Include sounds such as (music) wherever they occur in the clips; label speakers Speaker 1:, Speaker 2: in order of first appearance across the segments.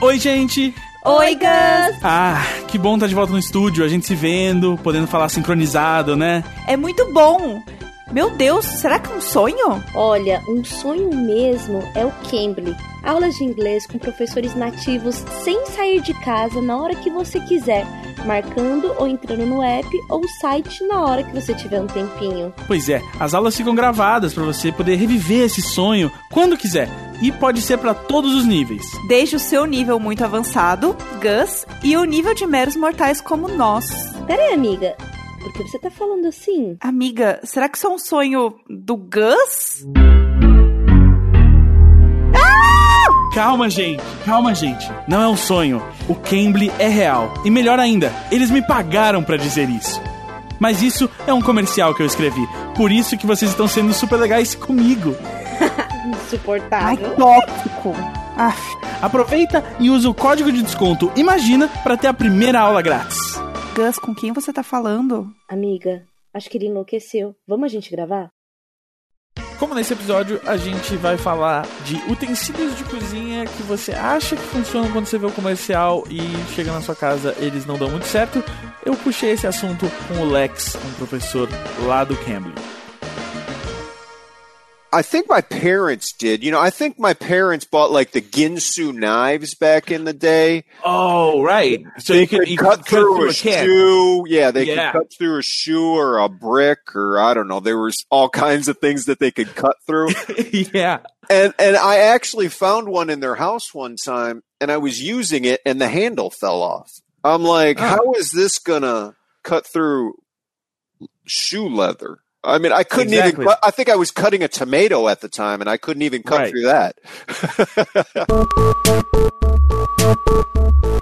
Speaker 1: Oi, gente!
Speaker 2: Oi, Gus!
Speaker 1: Ah, que bom estar de volta no estúdio, a gente se vendo, podendo falar sincronizado, né?
Speaker 2: É muito bom! Meu Deus, será que é um sonho?
Speaker 3: Olha, um sonho mesmo é o Cambly. Aulas de inglês com professores nativos sem sair de casa na hora que você quiser, marcando ou entrando no app ou site na hora que você tiver um tempinho.
Speaker 1: Pois é, as aulas ficam gravadas para você poder reviver esse sonho quando quiser. E pode ser para todos os níveis.
Speaker 2: Desde o seu nível muito avançado, Gus, e o nível de meros mortais como nós.
Speaker 3: Pera aí, amiga. Por que você tá falando assim?
Speaker 2: Amiga, será que isso é um sonho do Gus?
Speaker 1: Calma, gente, calma, gente. Não é um sonho. O Cambly é real. E melhor ainda, eles me pagaram para dizer isso. Mas isso é um comercial que eu escrevi. Por isso que vocês estão sendo super legais comigo. (laughs)
Speaker 3: Insuportável.
Speaker 2: Ai, tóxico.
Speaker 1: Aff. Aproveita e usa o código de desconto Imagina para ter a primeira aula grátis.
Speaker 2: Gus, com quem você tá falando?
Speaker 3: Amiga, acho que ele enlouqueceu. Vamos a gente gravar?
Speaker 1: Como nesse episódio a gente vai falar de utensílios de cozinha que você acha que funcionam quando você vê o comercial e chega na sua casa eles não dão muito certo, eu puxei esse assunto com o Lex, um professor lá do Cambly.
Speaker 4: I think my parents did. You know, I think my parents bought like the Ginsu knives back in the day.
Speaker 1: Oh, right. So
Speaker 4: they
Speaker 1: you could,
Speaker 4: could
Speaker 1: you
Speaker 4: cut
Speaker 1: could
Speaker 4: through a,
Speaker 1: can.
Speaker 4: shoe. Yeah, they
Speaker 1: Yeah.
Speaker 4: could cut through a shoe or a brick or I don't know. There was all kinds of things that they could cut through. (laughs)
Speaker 1: yeah.
Speaker 4: and and I actually found one in their house one time and I was using it and the handle fell off. I'm like,
Speaker 1: Oh.
Speaker 4: how is this gonna cut through shoe leather? I mean, I couldn't
Speaker 1: Exactly.
Speaker 4: even. I think I was cutting a tomato at the time, and I couldn't even cut
Speaker 1: Right.
Speaker 4: through that. (laughs)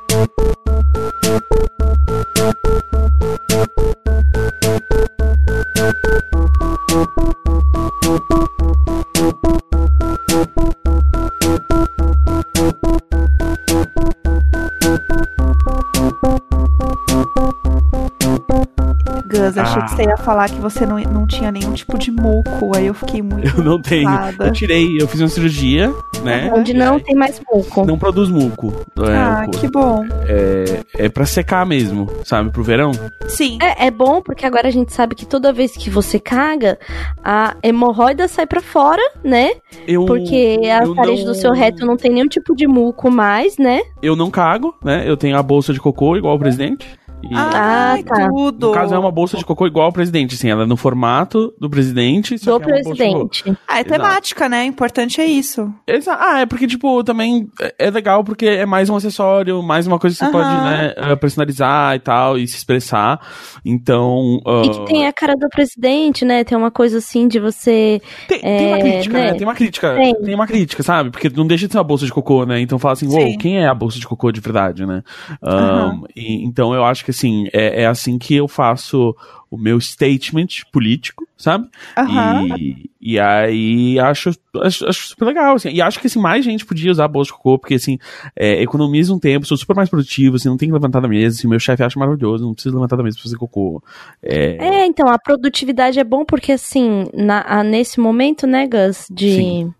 Speaker 2: Gus, achei
Speaker 1: Ah.
Speaker 2: que você ia falar que você não, não tinha nenhum tipo de muco. Aí eu fiquei muito.
Speaker 1: Eu não tenho. Eu tirei, eu fiz uma cirurgia, né?
Speaker 3: Onde não tem mais muco.
Speaker 1: Não produz muco. É,
Speaker 2: Ah,
Speaker 1: o
Speaker 2: que bom.
Speaker 1: é, é pra secar mesmo, sabe? Pro verão.
Speaker 2: Sim.
Speaker 3: É, é bom porque agora a gente sabe que toda vez que você caga, a hemorroida sai pra fora, né?
Speaker 1: Eu,
Speaker 3: Porque a
Speaker 1: eu
Speaker 3: parede
Speaker 1: não-
Speaker 3: do seu reto não tem nenhum tipo de muco mais, né?
Speaker 1: Eu não cago, né? Eu tenho a bolsa de cocô igual o presidente. E,
Speaker 3: Ah, tá.
Speaker 2: tudo.
Speaker 1: no caso, é uma bolsa de cocô igual ao presidente, assim. Ela é no formato do presidente. só
Speaker 3: Do
Speaker 1: que é uma bolsa de cocô.
Speaker 3: presidente.
Speaker 2: Ah, é temática, né? O importante é isso.
Speaker 1: Exa- Ah, é porque, tipo, também é- é legal porque é mais um acessório, mais uma coisa que você
Speaker 2: Aham.
Speaker 1: pode, né, eh, personalizar e tal, e se expressar. Então.
Speaker 3: E
Speaker 1: ah,
Speaker 3: que tem a cara do presidente, né? Tem uma coisa assim de você.
Speaker 1: Tem, tem uma
Speaker 3: É,
Speaker 1: crítica, né?
Speaker 3: né?
Speaker 1: Tem uma crítica.
Speaker 3: Tem.
Speaker 1: Tem. uma crítica, sabe? Porque não deixa de ser uma bolsa de cocô, né? Então fala assim, uou,
Speaker 2: Sim.
Speaker 1: quem é a bolsa de cocô de verdade, né? Um, e- então eu acho que assim, é, é assim que eu faço o meu statement político, sabe?
Speaker 2: Aham.
Speaker 1: E, e aí acho, acho, acho super legal, assim. E acho que assim, mais gente podia usar bolsa de cocô, porque assim, é, economiza um tempo, sou super mais produtivo, assim, não tem que levantar da mesa, assim, meu chefe acha maravilhoso, não precisa levantar da mesa pra fazer cocô. É,
Speaker 3: É, então, a produtividade é bom porque, assim, na- a- nesse momento, né, Gus, de
Speaker 1: Sim.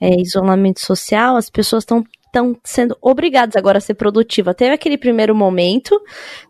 Speaker 3: é, isolamento social, as pessoas estão estão sendo obrigadas agora a ser produtiva. Teve aquele primeiro momento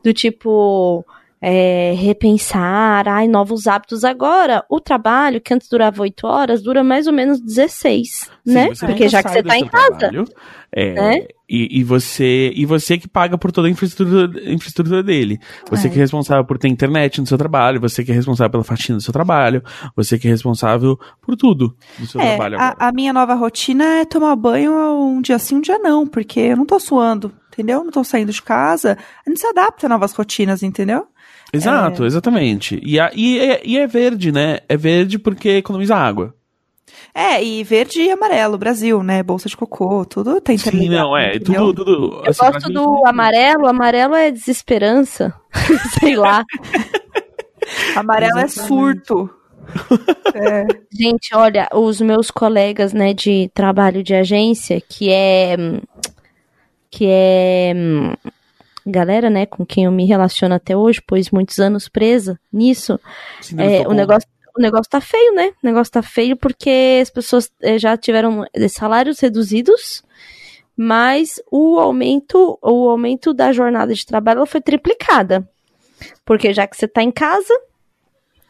Speaker 3: do tipo é, repensar, ai, novos hábitos. Agora, o trabalho, que antes durava 8 horas, dura mais ou menos 16,
Speaker 1: Sim,
Speaker 3: né? Porque já que você tá
Speaker 1: seu
Speaker 3: em casa.
Speaker 1: trabalho, é,
Speaker 3: né?
Speaker 1: e, e você e você que paga por toda a infraestrutura, infraestrutura dele. Você
Speaker 2: É.
Speaker 1: que é responsável por ter internet no seu trabalho, você que é responsável pela faxina do seu trabalho, você que é responsável por tudo do seu
Speaker 2: É,
Speaker 1: trabalho agora.
Speaker 2: a, a minha nova rotina é tomar banho um dia sim, um dia não, porque eu não tô suando, entendeu? Não tô saindo de casa. A gente se adapta a novas rotinas, entendeu?
Speaker 1: Exato, exatamente. E, a- e, é, e é verde, né? É verde porque economiza água.
Speaker 2: É, e verde e amarelo, Brasil, né? Bolsa de cocô, tudo tem
Speaker 1: Sim,
Speaker 2: interligado,
Speaker 1: não, é.
Speaker 2: entendeu?
Speaker 1: Tudo, tudo.
Speaker 3: Eu
Speaker 1: assim,
Speaker 3: gosto do amarelo, amarelo é desesperança. (laughs) Sei lá.
Speaker 2: Amarelo é
Speaker 1: Exatamente.
Speaker 2: surto. (laughs) é.
Speaker 3: Gente, olha, os meus colegas, né, de trabalho de agência, que é. Que é. hum, galera, né, com quem eu me relaciono até hoje, pois muitos anos presa nisso, é, o negócio. O negócio tá feio, né? O negócio tá feio porque as pessoas eh, já tiveram eh, salários reduzidos, mas o aumento, o aumento da jornada de trabalho ela foi triplicada. Porque já que você está em casa,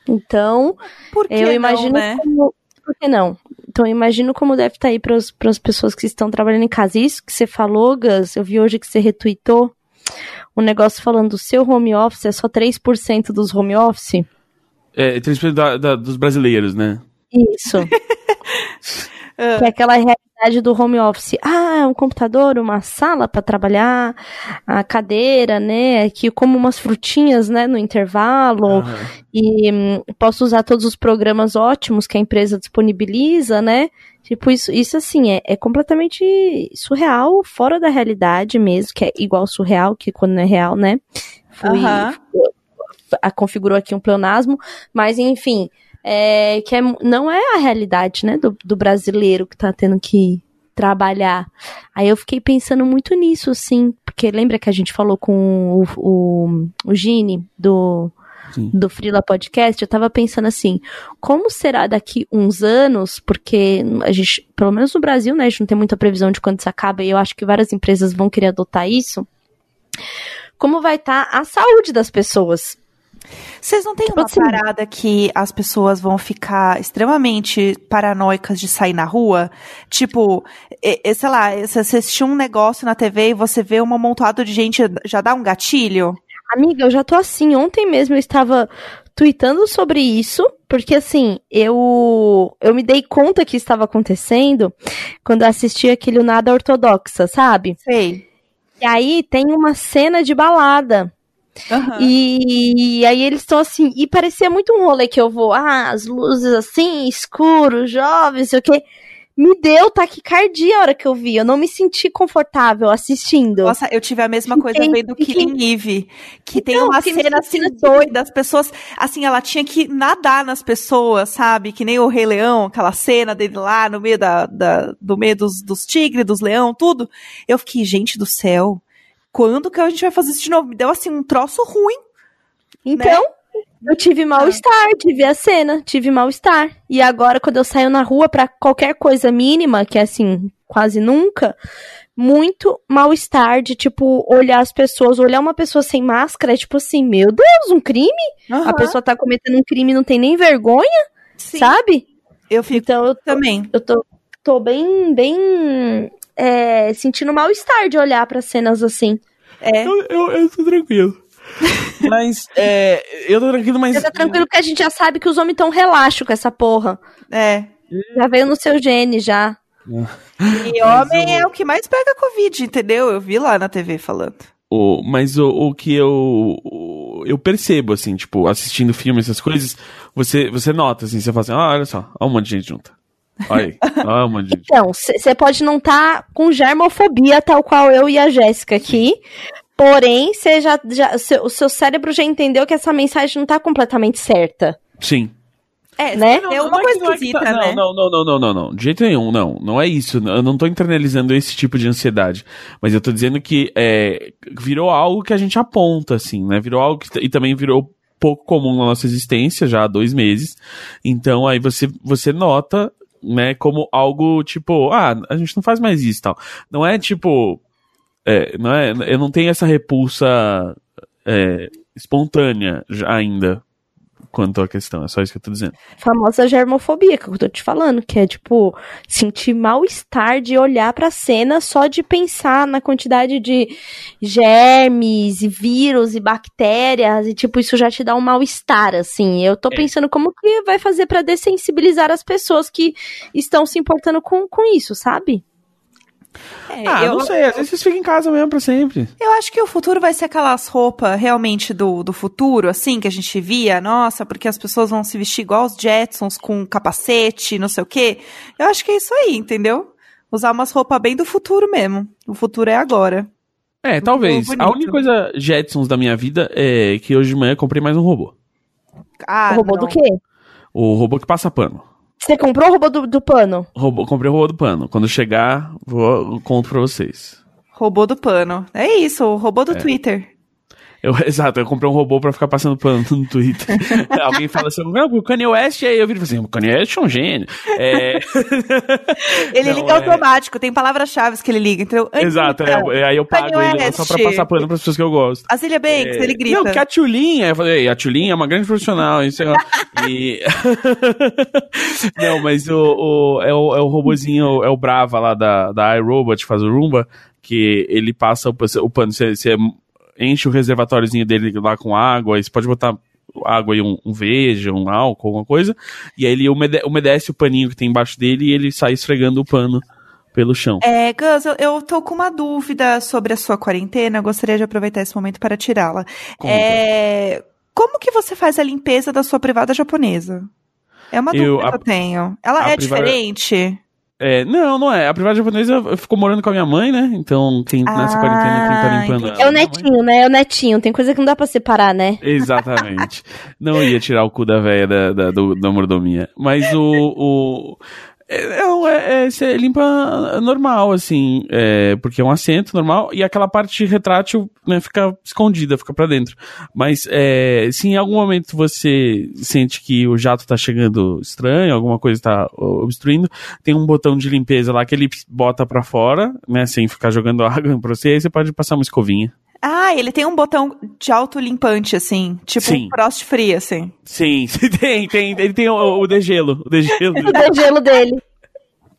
Speaker 3: então
Speaker 2: Por que
Speaker 3: eu
Speaker 2: não,
Speaker 3: imagino
Speaker 2: né?
Speaker 3: como. Por que não? Então eu imagino como deve estar aí para as pessoas que estão trabalhando em casa. Isso que você falou, Gus, eu vi hoje que você retweetou um negócio falando do seu home office é só 3% dos home office.
Speaker 1: É, 3% da, da, dos brasileiros, né?
Speaker 3: Isso. (laughs) que é aquela realidade do home office. Ah, um computador, uma sala para trabalhar, a cadeira, né? Que como umas frutinhas, né, no intervalo.
Speaker 1: Aham.
Speaker 3: E hum, posso usar todos os programas ótimos que a empresa disponibiliza, né? Tipo, isso, isso assim, é, é completamente surreal, fora da realidade mesmo, que é igual surreal, que quando não é real, né? Fui,
Speaker 2: Aham.
Speaker 3: a- configurou aqui um pleonasmo, mas enfim, é, que é- não é a realidade, né, do, do brasileiro que tá tendo que trabalhar. Aí eu fiquei pensando muito nisso, assim, porque lembra que a gente falou com o, o, o Gini do,
Speaker 1: Sim.
Speaker 3: do Frila Podcast? Eu tava pensando assim, como será daqui uns anos, porque a gente, pelo menos no Brasil, né, a gente não tem muita previsão de quando isso acaba, e eu acho que várias empresas vão querer adotar isso, como vai estar a saúde das pessoas.
Speaker 2: Vocês não têm
Speaker 3: Tipo
Speaker 2: uma
Speaker 3: assim-
Speaker 2: parada que as pessoas vão ficar extremamente paranoicas de sair na rua? Tipo, sei lá, você assistiu um negócio na TV e você vê um amontoado de gente, já dá um gatilho?
Speaker 3: Amiga, eu já tô assim. Ontem mesmo eu estava tweetando sobre isso, porque assim, eu eu me dei conta que estava acontecendo quando eu assisti aquele Nada Ortodoxa, sabe?
Speaker 2: Sei.
Speaker 3: E aí tem uma cena de balada.
Speaker 2: Aham.
Speaker 3: E, aí eles estão assim, e parecia muito um rolê que eu vou, ah, as luzes assim, escuro, jovens, sei o quê. Me deu taquicardia a hora que eu vi. Eu não me senti confortável assistindo.
Speaker 2: Nossa, eu tive a mesma
Speaker 3: Fiquei-
Speaker 2: coisa vendo
Speaker 3: fiquei-
Speaker 2: Killing Eve. Que tem
Speaker 3: Então,
Speaker 2: uma
Speaker 3: fiquei me
Speaker 2: cena assim doida, as pessoas, assim, ela tinha que nadar nas pessoas, sabe? Que nem o Rei Leão, aquela cena dele lá no meio da, da- do meio dos, dos tigres, dos leão, tudo. Eu fiquei, gente do céu, quando que a gente vai fazer isso de novo? Me deu assim um troço ruim.
Speaker 3: Então, eu tive mal-estar de ver a cena, tive mal-estar. E agora, quando eu saio na rua pra qualquer coisa mínima, que é assim, quase nunca, muito mal-estar de, tipo, olhar as pessoas, olhar uma pessoa sem máscara, é tipo assim, meu Deus, um crime? A pessoa tá cometendo um crime e não tem nem vergonha,
Speaker 2: Sim,
Speaker 3: sabe?
Speaker 2: eu fico
Speaker 3: Então eu tô,
Speaker 2: também.
Speaker 3: eu tô, tô bem, bem é, sentindo mal-estar de olhar pra cenas assim.
Speaker 2: É.
Speaker 1: Eu, eu, eu tô tranquilo. (laughs) mas, é, eu tô tranquilo, mas.
Speaker 3: Mas tá tranquilo que a gente já sabe que os homens tão relaxo com essa porra.
Speaker 2: É.
Speaker 3: Já veio no seu gene, já.
Speaker 2: E homem é o que mais pega Covid, entendeu? Eu vi lá na TV falando.
Speaker 1: O, mas o, o que eu o- eu percebo, assim, tipo, assistindo filme, essas coisas, você, você nota, assim, você fala assim, ah, olha só, olha um monte de gente junta. Olha aí, monte de gente.
Speaker 3: Então, você pode não estar com germofobia, tal qual eu e a Jéssica aqui. Porém, você já, já- seu- o seu cérebro já entendeu que essa mensagem não tá completamente certa.
Speaker 1: Sim.
Speaker 2: É,
Speaker 3: Né?
Speaker 2: é uma
Speaker 1: é
Speaker 2: coisa
Speaker 1: que- não é que
Speaker 2: esquisita,
Speaker 1: tá-
Speaker 2: né?
Speaker 1: Não, não, não, não, não, não, de jeito nenhum, não, não é isso, eu não tô internalizando esse tipo de ansiedade, mas eu tô dizendo que é, virou algo que a gente aponta, assim, né, virou algo que, e também virou pouco comum na nossa existência, já há dois meses, então aí você, você nota, né, como algo, tipo, ah, a gente não faz mais isso e tal, não é tipo, é, não é, eu não tenho essa repulsa é, espontânea ainda, quanto à questão, é só isso que eu tô dizendo.
Speaker 3: Famosa germofobia, que eu tô te falando, que é tipo, sentir mal-estar de olhar pra cena só de pensar na quantidade de germes e vírus e bactérias, e tipo, isso já te dá um mal-estar, assim. Eu tô
Speaker 1: É.
Speaker 3: pensando como que vai fazer pra dessensibilizar as pessoas que estão se importando com, com isso, sabe?
Speaker 2: É,
Speaker 1: Ah,
Speaker 2: eu,
Speaker 1: não sei, às vezes vocês ficam em casa mesmo pra sempre.
Speaker 2: eu acho que o futuro vai ser aquelas roupas realmente do, do futuro, assim, que a gente via, nossa, porque as pessoas vão se vestir igual os Jetsons, com capacete, não sei o quê. Eu acho que é isso aí, entendeu? Usar umas roupas bem do futuro mesmo. O futuro é agora.
Speaker 1: É, talvez. A única coisa Jetsons da minha vida é que hoje de manhã eu comprei mais um robô.
Speaker 2: Ah,
Speaker 3: o robô
Speaker 2: não.
Speaker 3: do quê?
Speaker 1: O robô que passa pano.
Speaker 3: Você comprou o robô do, do pano?
Speaker 1: Robô, comprei o robô do pano. Quando chegar, vou, eu conto pra vocês.
Speaker 2: Robô do pano. É isso, o robô do
Speaker 1: É.
Speaker 2: Twitter.
Speaker 1: Eu, (laughs) exato, eu comprei um robô pra ficar passando pano no Twitter. (laughs) Alguém fala assim, não, o Kanye West, aí eu viro assim, o Kanye West é um gênio. É... (laughs)
Speaker 2: ele não, liga é... automático, tem palavras-chave que ele liga. Então,
Speaker 1: exato, é, aí eu pago Kanye ele West. só pra passar pano pras pessoas que eu gosto.
Speaker 2: A Zilia Banks, é... ele grita.
Speaker 1: Não, porque a Tchulinha, eu falei, a Tchulinha é uma grande profissional, isso é... e... não, mas o, o, é, o, é o robozinho, é o Brava lá da, da iRobot, faz o Roomba, que ele passa o, o pano, você, você enche o reservatóriozinho dele lá com água, aí você pode botar água e um, um veja, um álcool, alguma coisa, e aí ele umedece, umedece o paninho que tem embaixo dele e ele sai esfregando o pano pelo chão.
Speaker 2: É, Gus, eu, eu tô com uma dúvida sobre a sua quarentena, eu gostaria de aproveitar esse momento para tirá-la. É, como que você faz a limpeza da sua privada japonesa? É uma dúvida eu, a, que eu tenho. Ela é privada... diferente?
Speaker 1: É, não, não é. A privada japonesa ficou morando com a minha mãe, né? Então, quem ah, nessa quarentena quem tá limpando ela.
Speaker 5: É o netinho, né? É o netinho. Tem coisa que não dá pra separar, né?
Speaker 1: Exatamente. não ia tirar o cu da velha da, da, do, da mordomia. Mas o, o. É, não, é, é, você limpa normal, assim, é, porque é um assento normal e aquela parte retrátil né, fica escondida, fica para dentro. Mas é, se em algum momento você sente que o jato tá chegando estranho, alguma coisa tá obstruindo, tem um botão de limpeza lá que ele bota para fora, né, sem ficar jogando (laughs) água pra você, aí você pode passar uma escovinha.
Speaker 2: Ah, ele tem um botão de autolimpante, assim. Tipo Sim. um frost free, assim. (laughs)
Speaker 1: Sim, tem, tem. Ele tem o, o degelo. O degelo,
Speaker 5: o degelo (laughs) dele.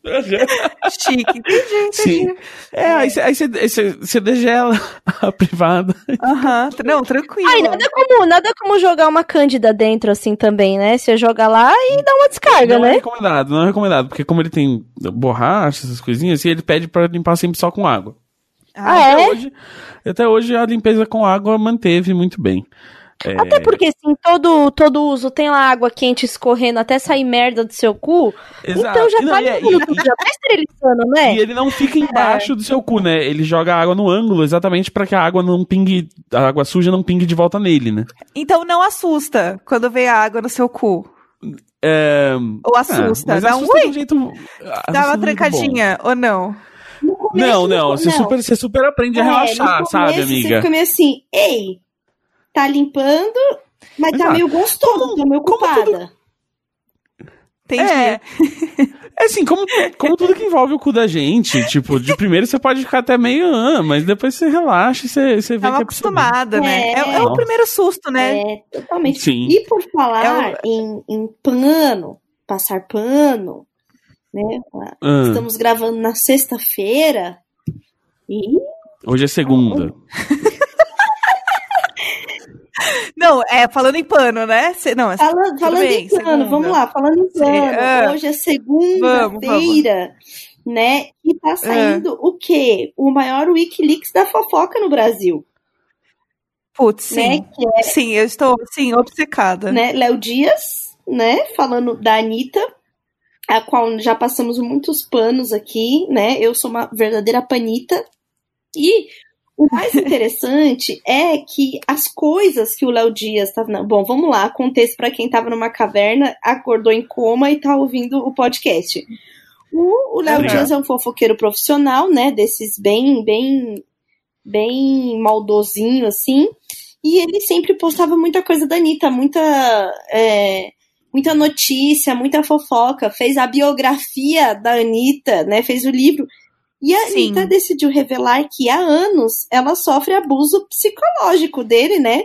Speaker 5: (laughs)
Speaker 2: Chique, entendi, entendi. Sim.
Speaker 1: É, aí você degela a privada.
Speaker 2: Aham, uhum. não, tranquilo.
Speaker 5: Ai, nada como, nada como jogar uma cândida dentro assim também, né? Você joga lá e dá uma descarga,
Speaker 1: não
Speaker 5: né?
Speaker 1: Não é recomendado, não é recomendado, porque como ele tem borracha, essas coisinhas, assim, ele pede pra limpar sempre só com água.
Speaker 5: Ah, até é?
Speaker 1: Hoje, até hoje a limpeza com água manteve muito bem.
Speaker 5: É... Até porque, assim, todo, todo uso tem lá água quente escorrendo até sair merda do seu cu. Exato. Então já tá, não, é, e, já tá esterilizando, né?
Speaker 1: E ele não fica é. embaixo é. do seu cu, né? Ele joga a água no ângulo exatamente para que a água não pingue, a água suja não pingue de volta nele, né?
Speaker 2: Então não assusta quando vem a água no seu cu.
Speaker 1: É...
Speaker 2: Ou assusta. É, Dá um ui! Jeito... Dá uma trancadinha, ou não?
Speaker 1: Começo, não, não, você super, você super aprende a é, relaxar, sabe, amiga? Você
Speaker 3: fica meio assim, ei, tá limpando, mas tá meio gostoso, tá meio ocupada. Tudo...
Speaker 2: Entendi.
Speaker 1: É. é assim, como, como tudo que envolve o cu da gente, tipo, de primeiro você pode ficar até meio, ah, mas depois você relaxa e você, você vê
Speaker 2: Tava
Speaker 1: que
Speaker 2: é acostumada, né? É, é, é, o primeiro susto, né?
Speaker 3: É, totalmente. Sim. E por falar é o... em, em pano, passar pano, né? Ah. Estamos gravando na sexta-feira e...
Speaker 1: Hoje é segunda. (laughs)
Speaker 2: Não, é falando em pano, né? Cê, não,
Speaker 3: Fala, falando bem, em pano, segunda. vamos lá, falando em pano. Ah, Hoje é segunda-feira, né? E tá saindo ah. o quê? O maior Wikileaks da fofoca no Brasil.
Speaker 2: Putz, né? sim. Né? É, sim, eu estou, sim, obcecada.
Speaker 3: Né? Léo Dias, né? Falando da Anitta, a qual já passamos muitos panos aqui, né? Eu sou uma verdadeira panita. E o mais (laughs) interessante é que as coisas que o Léo Dias tá. Bom, vamos lá, contexto para quem estava numa caverna, acordou em coma e tá ouvindo o podcast. O Léo Dias é um fofoqueiro profissional, né? Desses bem, bem, bem maldosinho, assim. E ele sempre postava muita coisa da Anitta, muita. É, muita notícia, muita fofoca. Fez a biografia da Anitta, né? Fez o livro. E a Sim. Anitta decidiu revelar que há anos ela sofre abuso psicológico dele, né?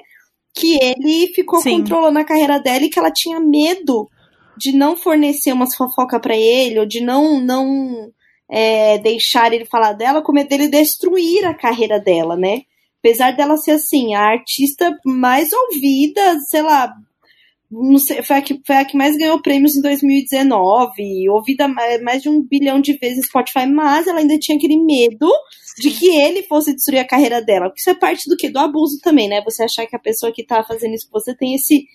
Speaker 3: Que ele ficou Sim. controlando a carreira dela e que ela tinha medo de não fornecer umas fofoca para ele, ou de não, não é, deixar ele falar dela, com medo dele destruir a carreira dela, né? Apesar dela ser assim, a artista mais ouvida, sei lá, sei, foi, a que, foi a que mais ganhou prêmios em 2019, ouvida mais de um bilhão de vezes no Spotify, mas ela ainda tinha aquele medo de que ele fosse destruir a carreira dela. Porque isso é parte do que? Do abuso também, né? Você achar que a pessoa que tá fazendo isso você tem esse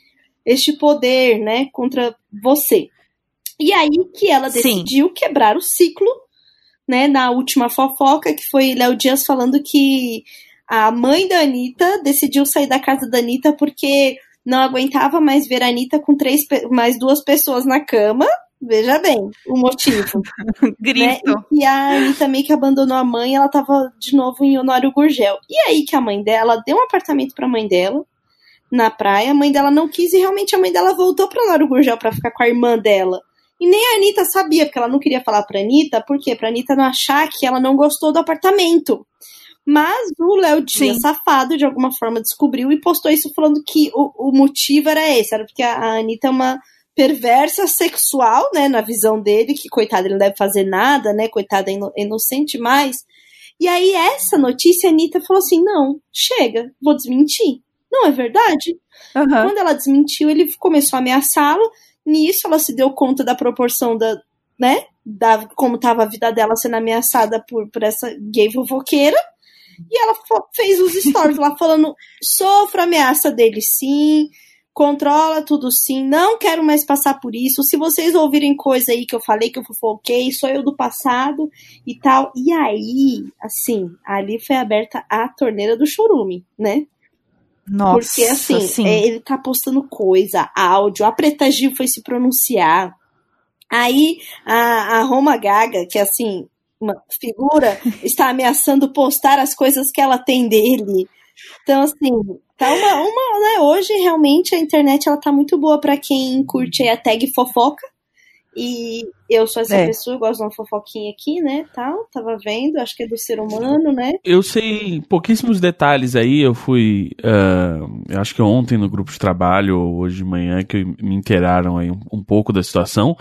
Speaker 3: este poder, né, contra você. E aí que ela decidiu Sim. quebrar o ciclo, né, na última fofoca, que foi Léo Dias falando que a mãe da Anitta decidiu sair da casa da Anitta porque não aguentava mais ver a Anitta com três, mais duas pessoas na cama, Veja bem o motivo.
Speaker 2: Grito. (laughs)
Speaker 3: Né? E, a Anitta meio que abandonou a mãe, ela tava de novo em Honório Gurgel. E aí que a mãe dela deu um apartamento pra mãe dela na praia, a mãe dela não quis e realmente a mãe dela voltou pra Honório Gurgel pra ficar com a irmã dela. E nem a Anitta sabia, porque ela não queria falar pra Anitta, por quê? Pra Anitta não achar que ela não gostou do apartamento. Mas o Léo Dias,
Speaker 2: Sim.
Speaker 3: safado, de alguma forma descobriu e postou isso falando que o, o motivo era esse, era porque a, a Anitta é uma perversa sexual, né, na visão dele, que coitada, ele não deve fazer nada, né, coitada, é ino- inocente mais. E aí, essa notícia, a Anitta falou assim: não, chega, vou desmentir. Não é verdade?
Speaker 2: Aham.
Speaker 3: Quando ela desmentiu, ele começou a ameaçá-la. Nisso, ela se deu conta da proporção da, né, da como estava a vida dela sendo ameaçada por, por essa gay fofoqueira. E ela fez os stories lá falando: sofro ameaça dele sim, controla tudo sim, não quero mais passar por isso. Se vocês ouvirem coisa aí que eu falei que eu fofoquei, sou eu do passado e tal. E aí, assim, ali foi aberta a torneira do chorume, né?
Speaker 2: Nossa,
Speaker 3: Porque assim,
Speaker 2: sim.
Speaker 3: é, ele tá postando coisa, áudio, a Preta Gil foi se pronunciar. Aí a, a Roma Gaga, que assim, uma figura, está ameaçando postar as coisas que ela tem dele. Então, assim, tá uma, uma né, hoje realmente a internet ela tá muito boa pra quem curte a tag fofoca. E eu sou essa
Speaker 2: É.
Speaker 3: pessoa, gosto de uma fofoquinha aqui, né? Tal, tava vendo, acho que é do ser humano, né?
Speaker 1: Eu sei pouquíssimos detalhes aí. Eu fui, eu acho que ontem no grupo de trabalho, ou hoje de manhã, que me inteiraram aí um, um pouco da situação.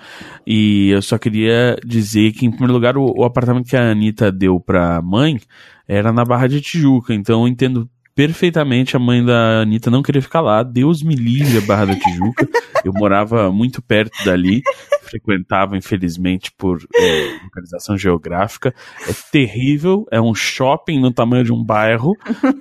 Speaker 1: E eu só queria dizer que, em primeiro lugar, o, o apartamento que a Anitta deu pra mãe era na Barra de Tijuca. Então eu entendo perfeitamente a mãe da Anitta não querer ficar lá. Deus me livre a Barra da Tijuca. (laughs) Eu morava muito perto dali. Frequentava, infelizmente, por eh, localização geográfica. É terrível, é um shopping no tamanho de um bairro.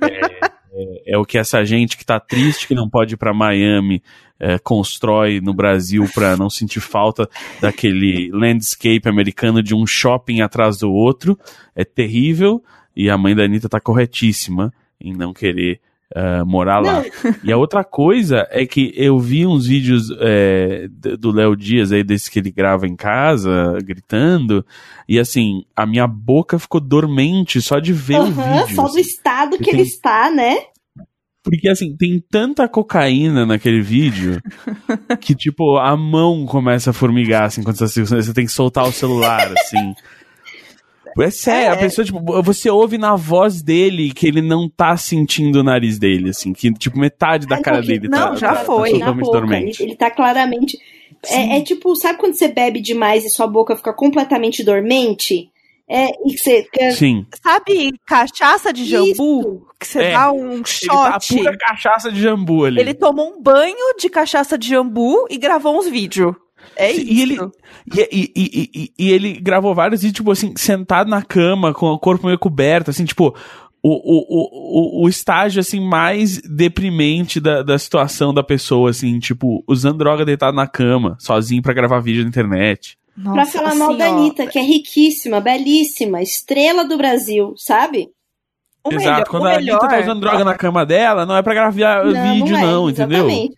Speaker 1: É, é- é o que essa gente que tá triste, que não pode ir pra Miami, é, constrói no Brasil pra não sentir falta daquele landscape americano de um shopping atrás do outro. É terrível e a mãe da Anitta tá corretíssima em não querer eh, morar lá. (laughs) E a outra coisa é que eu vi uns vídeos é, do Léo Dias aí, desse que ele grava em casa, gritando, e assim, a minha boca ficou dormente só de ver o
Speaker 3: aham,
Speaker 1: vídeo.
Speaker 3: só do
Speaker 1: assim.
Speaker 3: estado que
Speaker 1: Tem-
Speaker 3: ele está, né?
Speaker 1: Porque assim, tem tanta cocaína naquele vídeo (laughs) que, tipo, a mão começa a formigar, assim, quando você, você tem que soltar o celular, assim. É sério,
Speaker 3: É.
Speaker 1: a pessoa, tipo, você ouve na voz dele que ele não tá sentindo o nariz dele, assim, que, tipo, metade da
Speaker 3: Ah,
Speaker 1: cara
Speaker 3: não,
Speaker 1: dele
Speaker 2: não,
Speaker 1: tá,
Speaker 2: já
Speaker 1: tá,
Speaker 2: foi.
Speaker 1: tá totalmente
Speaker 3: boca.
Speaker 1: dormente.
Speaker 3: Ele, ele tá claramente. É, é tipo, sabe quando você bebe demais e sua boca fica completamente dormente? É, e você. que-
Speaker 1: Sim.
Speaker 2: Sabe cachaça de jambu?
Speaker 3: Isso.
Speaker 2: Que você
Speaker 1: É.
Speaker 2: dá um
Speaker 1: Ele tá a
Speaker 2: shot.
Speaker 1: pura cachaça de jambu ali.
Speaker 2: Ele tomou um banho de cachaça de jambu e gravou uns vídeos. É isso.
Speaker 1: e ele- E, e, e, e, e ele gravou vários vídeos, tipo assim, sentado na cama, com o corpo meio coberto, assim, tipo, o, o, o, o, estágio, assim, mais deprimente da, da situação da pessoa, assim, tipo, usando droga deitado na cama, sozinho pra gravar vídeo na internet.
Speaker 3: Pra
Speaker 2: Nossa,
Speaker 3: falar mal
Speaker 2: assim,
Speaker 3: da
Speaker 2: ó,
Speaker 3: Anitta, que é riquíssima, belíssima, estrela do Brasil, sabe?
Speaker 2: o
Speaker 1: Exato,
Speaker 2: melhor-
Speaker 1: quando a Anitta
Speaker 2: melhor-
Speaker 1: tá usando droga na cama dela, não é pra gravar vídeo,
Speaker 3: é,
Speaker 1: não, entendeu?
Speaker 3: exatamente.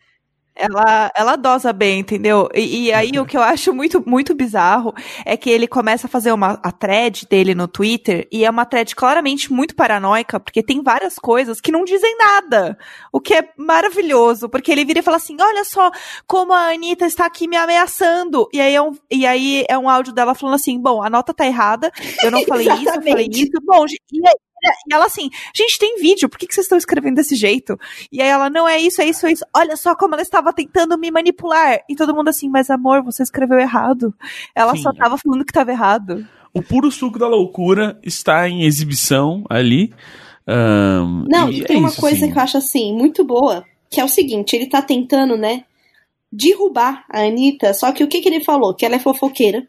Speaker 2: Ela, ela dosa bem, entendeu? E, e aí o que eu acho muito, muito bizarro é que ele começa a fazer uma a thread dele no Twitter e é uma thread claramente muito paranoica, porque tem várias coisas que não dizem nada. O que é maravilhoso, porque ele vira e fala assim: olha só como a Anitta está aqui me ameaçando. E aí é um, e aí é um áudio dela falando assim: bom, a nota tá errada, eu não falei isso, eu falei (laughs) isso. Bom, e, aí- e ela assim, gente, tem vídeo, por que, que vocês estão escrevendo desse jeito? E aí ela, não é isso, é isso, é isso. Olha só como ela estava tentando me manipular. E todo mundo assim, mas amor, você escreveu errado. Ela
Speaker 1: Sim.
Speaker 2: só tava falando que tava errado.
Speaker 1: O puro suco da loucura está em exibição ali. ahn,
Speaker 3: Não, e,
Speaker 1: é
Speaker 3: tem uma
Speaker 1: isso,
Speaker 3: coisa
Speaker 1: assim.
Speaker 3: que eu acho assim, muito boa, que é o seguinte, ele tá tentando, né, derrubar a Anitta, só que o que, que ele falou? Que ela é fofoqueira,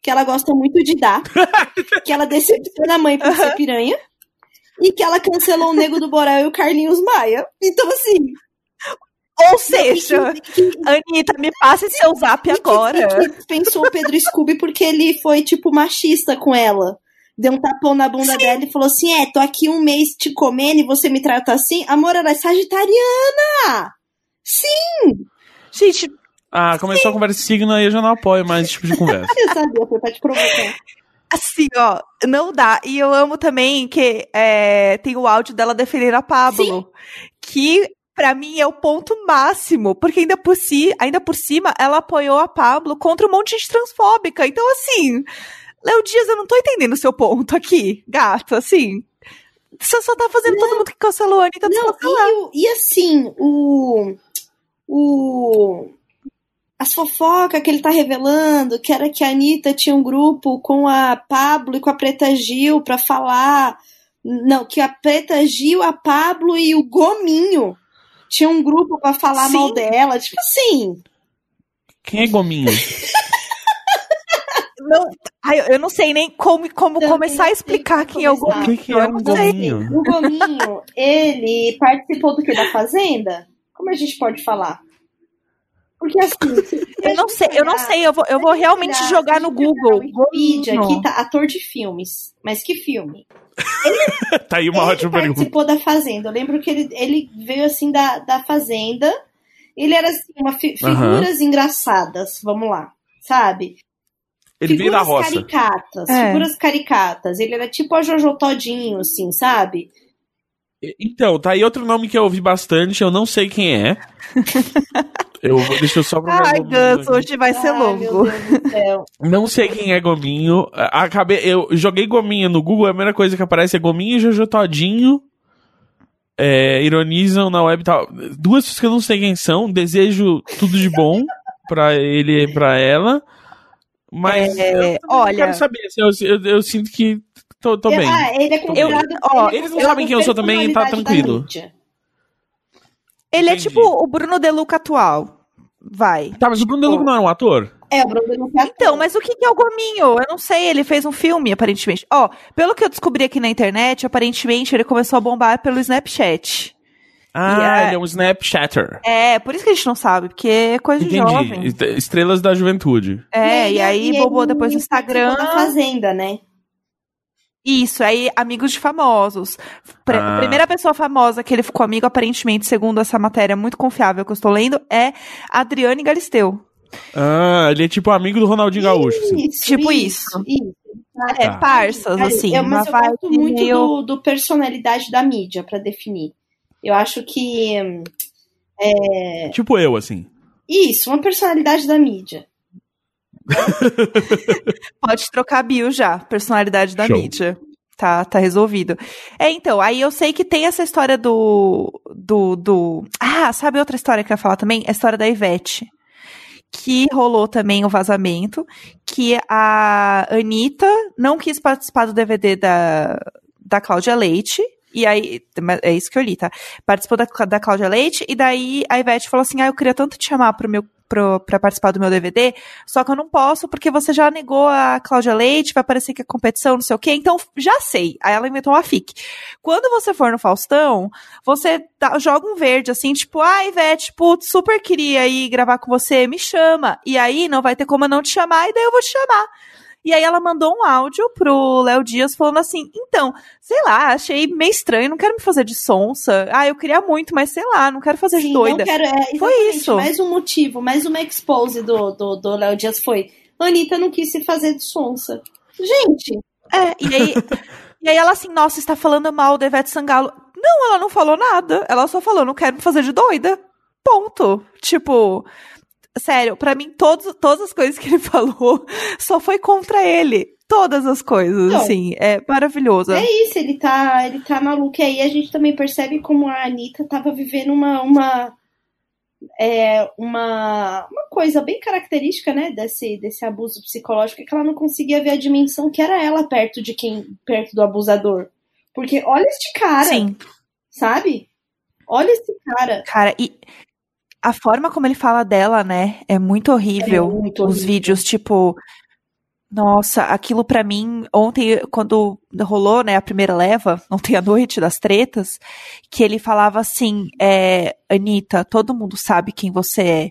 Speaker 3: que ela gosta muito de dar, (laughs) que ela decepciona a mãe por ser piranha, e que ela cancelou o Nego do Borel e o Carlinhos Maia. Então, assim.
Speaker 2: Ou seja,
Speaker 3: que-
Speaker 2: Anitta, me passe seu zap
Speaker 3: que-
Speaker 2: agora.
Speaker 3: que dispensou o Pedro Scooby porque ele foi, tipo, machista com ela. Deu um tapão na bunda dela e falou assim: É, tô aqui um mês te comendo e você me trata assim? Amor, ela é sagitariana! Sim!
Speaker 2: Gente,
Speaker 1: Ah, começou a conversa signo aí eu já não apoio mais esse tipo de conversa. (laughs)
Speaker 3: Eu sabia, foi pra te provocar.
Speaker 2: Assim, ó, não dá. E eu amo também que é, tem o áudio dela defendendo a Pablo.
Speaker 3: Sim.
Speaker 2: Que, pra mim, é o ponto máximo. Porque ainda por, si, ainda por cima, ela apoiou a Pablo contra um monte de gente transfóbica. Então, assim, Léo Dias, eu não tô entendendo o seu ponto aqui, gato, assim. Você só tá fazendo todo mundo que cancelou a Anitta
Speaker 3: Não,
Speaker 2: descancelar.
Speaker 3: e, e assim, o. O. As fofocas que ele tá revelando, que era que a Anitta tinha um grupo com a Pablo e com a Preta Gil pra falar. Não, que a Preta Gil, a Pablo e o Gominho tinham um grupo pra falar
Speaker 2: Sim.
Speaker 3: mal dela. Tipo assim.
Speaker 1: Quem é Gominho? (laughs)
Speaker 2: Não, ai, eu- não sei nem como, como
Speaker 3: Também
Speaker 2: começar a explicar quem é o
Speaker 3: começar.
Speaker 1: O
Speaker 2: Gominho.
Speaker 1: que, que é um. Gominho?
Speaker 3: O Gominho, ele participou do que? Da Fazenda? Como a gente pode falar? Porque assim. (laughs)
Speaker 2: Eu não sei, eu não sei, eu vou, eu vou realmente
Speaker 3: olhar-
Speaker 2: jogar no Google.
Speaker 3: Wikipedia,
Speaker 2: Gominho.
Speaker 3: aqui tá ator de filmes. Mas que filme? (laughs)
Speaker 1: tá aí uma
Speaker 3: ele
Speaker 1: ótima pergunta.
Speaker 3: participou da Fazenda. Eu lembro que ele, ele veio assim da, da Fazenda. Ele era assim, uma fi- figuras engraçadas, vamos lá, sabe?
Speaker 1: Ele veio da
Speaker 3: figuras
Speaker 1: roça.
Speaker 3: caricatas,
Speaker 2: É.
Speaker 3: figuras caricatas. Ele era tipo a Jojo Todinho, assim, sabe?
Speaker 1: Então, tá aí outro nome que eu ouvi bastante, eu não sei quem é. (laughs) Eu vou, deixa eu só procurar
Speaker 2: Ai, Gus,
Speaker 1: aqui.
Speaker 2: hoje vai ser longo. (laughs)
Speaker 1: Não sei quem é Gominho. Acabei, eu joguei Gominho no Google, a primeira coisa que aparece é Gominho e Jojo Todinho. É, ironizam na web e tal. Duas pessoas que eu não sei quem são. Desejo tudo de bom pra ele e pra ela. Mas
Speaker 2: É,
Speaker 1: eu
Speaker 2: olha-
Speaker 1: quero saber. assim, Eu, eu, eu sinto que tô, tô bem.
Speaker 3: Ah, ele é considerado.
Speaker 2: ó,
Speaker 3: é
Speaker 1: eles não sabem quem eu sou também, tá tranquilo.
Speaker 2: Ele é
Speaker 1: Entendi.
Speaker 2: tipo o Bruno Deluca atual. Vai.
Speaker 1: Tá, mas o Bruno Deluca não era um ator?
Speaker 3: É, o Bruno não quer
Speaker 2: Então, mas o que é o Gominho? Eu não sei, ele fez um filme, aparentemente. Ó, pelo que eu descobri aqui na internet, aparentemente ele começou a bombar pelo Snapchat.
Speaker 1: Ah,
Speaker 2: é-
Speaker 1: ele é um Snapchatter.
Speaker 2: É, por isso que a gente não sabe, porque é coisa de
Speaker 1: Entendi.
Speaker 2: jovem.
Speaker 1: Est- Estrelas da juventude.
Speaker 2: É, e aí
Speaker 3: ele
Speaker 2: bombou depois no Instagram.
Speaker 3: da Fazenda, né?
Speaker 2: Isso, aí amigos de famosos. Pre-
Speaker 1: Ah.
Speaker 2: A primeira pessoa famosa que ele ficou amigo, aparentemente, segundo essa matéria muito confiável que eu estou lendo, é Adriane Galisteu.
Speaker 1: Ah, ele é tipo amigo do Ronaldinho Gaúcho. assim.
Speaker 3: Isso,
Speaker 2: Tipo
Speaker 3: isso. isso.
Speaker 2: É,
Speaker 1: Tá.
Speaker 2: parças, assim.
Speaker 3: mas eu gosto muito
Speaker 2: meio-
Speaker 3: do, do personalidade da mídia pra definir. Eu acho que. hum,
Speaker 1: Tipo eu, assim.
Speaker 3: Isso, uma personalidade da mídia. (laughs)
Speaker 2: Pode trocar a bio já, personalidade da
Speaker 1: Show.
Speaker 2: mídia. Tá, tá resolvido. É, então, aí eu sei que tem essa história do, do, do... Ah, sabe outra história que eu ia falar também? A história da Ivete. Que rolou também o vazamento, que a Anitta não quis participar do DVD da, da Cláudia Leite, e aí, é isso que eu li, tá? Participou da, da Cláudia Leite, e daí a Ivete falou assim, ah, eu queria tanto te chamar pro meu, pro, pra participar do meu DVD, só que eu não posso, porque você já negou a Cláudia Leite, vai parecer que é competição, não sei o quê, então já sei. Aí ela inventou uma FIC. Quando você for no Faustão, você dá- joga um verde, assim, tipo, ah, Ivete, putz, super queria ir gravar com você, me chama. E aí não vai ter como eu não te chamar, e daí eu vou te chamar. E aí ela mandou um áudio pro Léo Dias falando assim, então, sei lá, achei meio estranho, não quero me fazer de sonsa. Ah, eu queria muito, mas sei lá, não quero fazer de
Speaker 3: Sim,
Speaker 2: doida.
Speaker 3: não quero. É,
Speaker 2: Foi isso.
Speaker 3: Mais um motivo, mais uma expose do do do Léo Dias foi. Anitta não quis se fazer de sonsa. Gente,
Speaker 2: É, e aí, (laughs) e aí ela assim, nossa, está falando mal da Ivete Sangalo. Não, ela não falou nada. Ela só falou, não quero me fazer de doida. Ponto. Tipo, sério, pra mim, todos, todas as coisas que ele (laughs) falou só foi contra ele. Todas as coisas,
Speaker 3: Não.
Speaker 2: assim. É maravilhoso.
Speaker 3: é isso, ele tá, ele tá maluco. E aí a gente também percebe como a Anitta tava vivendo uma. uma é, uma, uma coisa bem característica, né, desse, desse abuso psicológico, é que ela não conseguia ver a dimensão que era ela perto de quem, perto do abusador. Porque olha este cara,
Speaker 2: Sim.
Speaker 3: sabe? Olha esse cara.
Speaker 2: Cara, e a forma como ele fala dela, né, é muito horrível.
Speaker 3: É muito
Speaker 2: Os
Speaker 3: horrível.
Speaker 2: vídeos, tipo. Nossa, aquilo pra mim, ontem, quando rolou, né, a primeira leva, ontem à noite das tretas, que ele falava assim, é, Anitta, todo mundo sabe quem você é.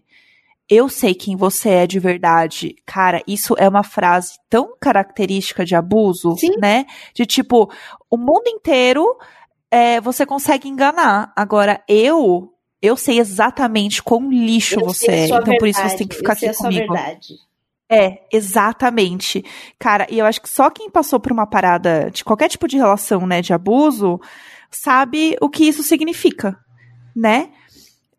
Speaker 2: Eu sei quem você é de verdade. Cara, isso é uma frase tão característica de abuso,
Speaker 3: Sim.
Speaker 2: né? De tipo, o mundo inteiro é, você consegue enganar. Agora, eu eu sei exatamente quão lixo
Speaker 3: Eu
Speaker 2: você é, então por isso você
Speaker 3: verdade,
Speaker 2: tem que ficar aqui comigo.
Speaker 3: verdade.
Speaker 2: É, exatamente. Cara, e eu acho que só quem passou por uma parada de qualquer tipo de relação, né, de abuso, sabe o que isso significa, né?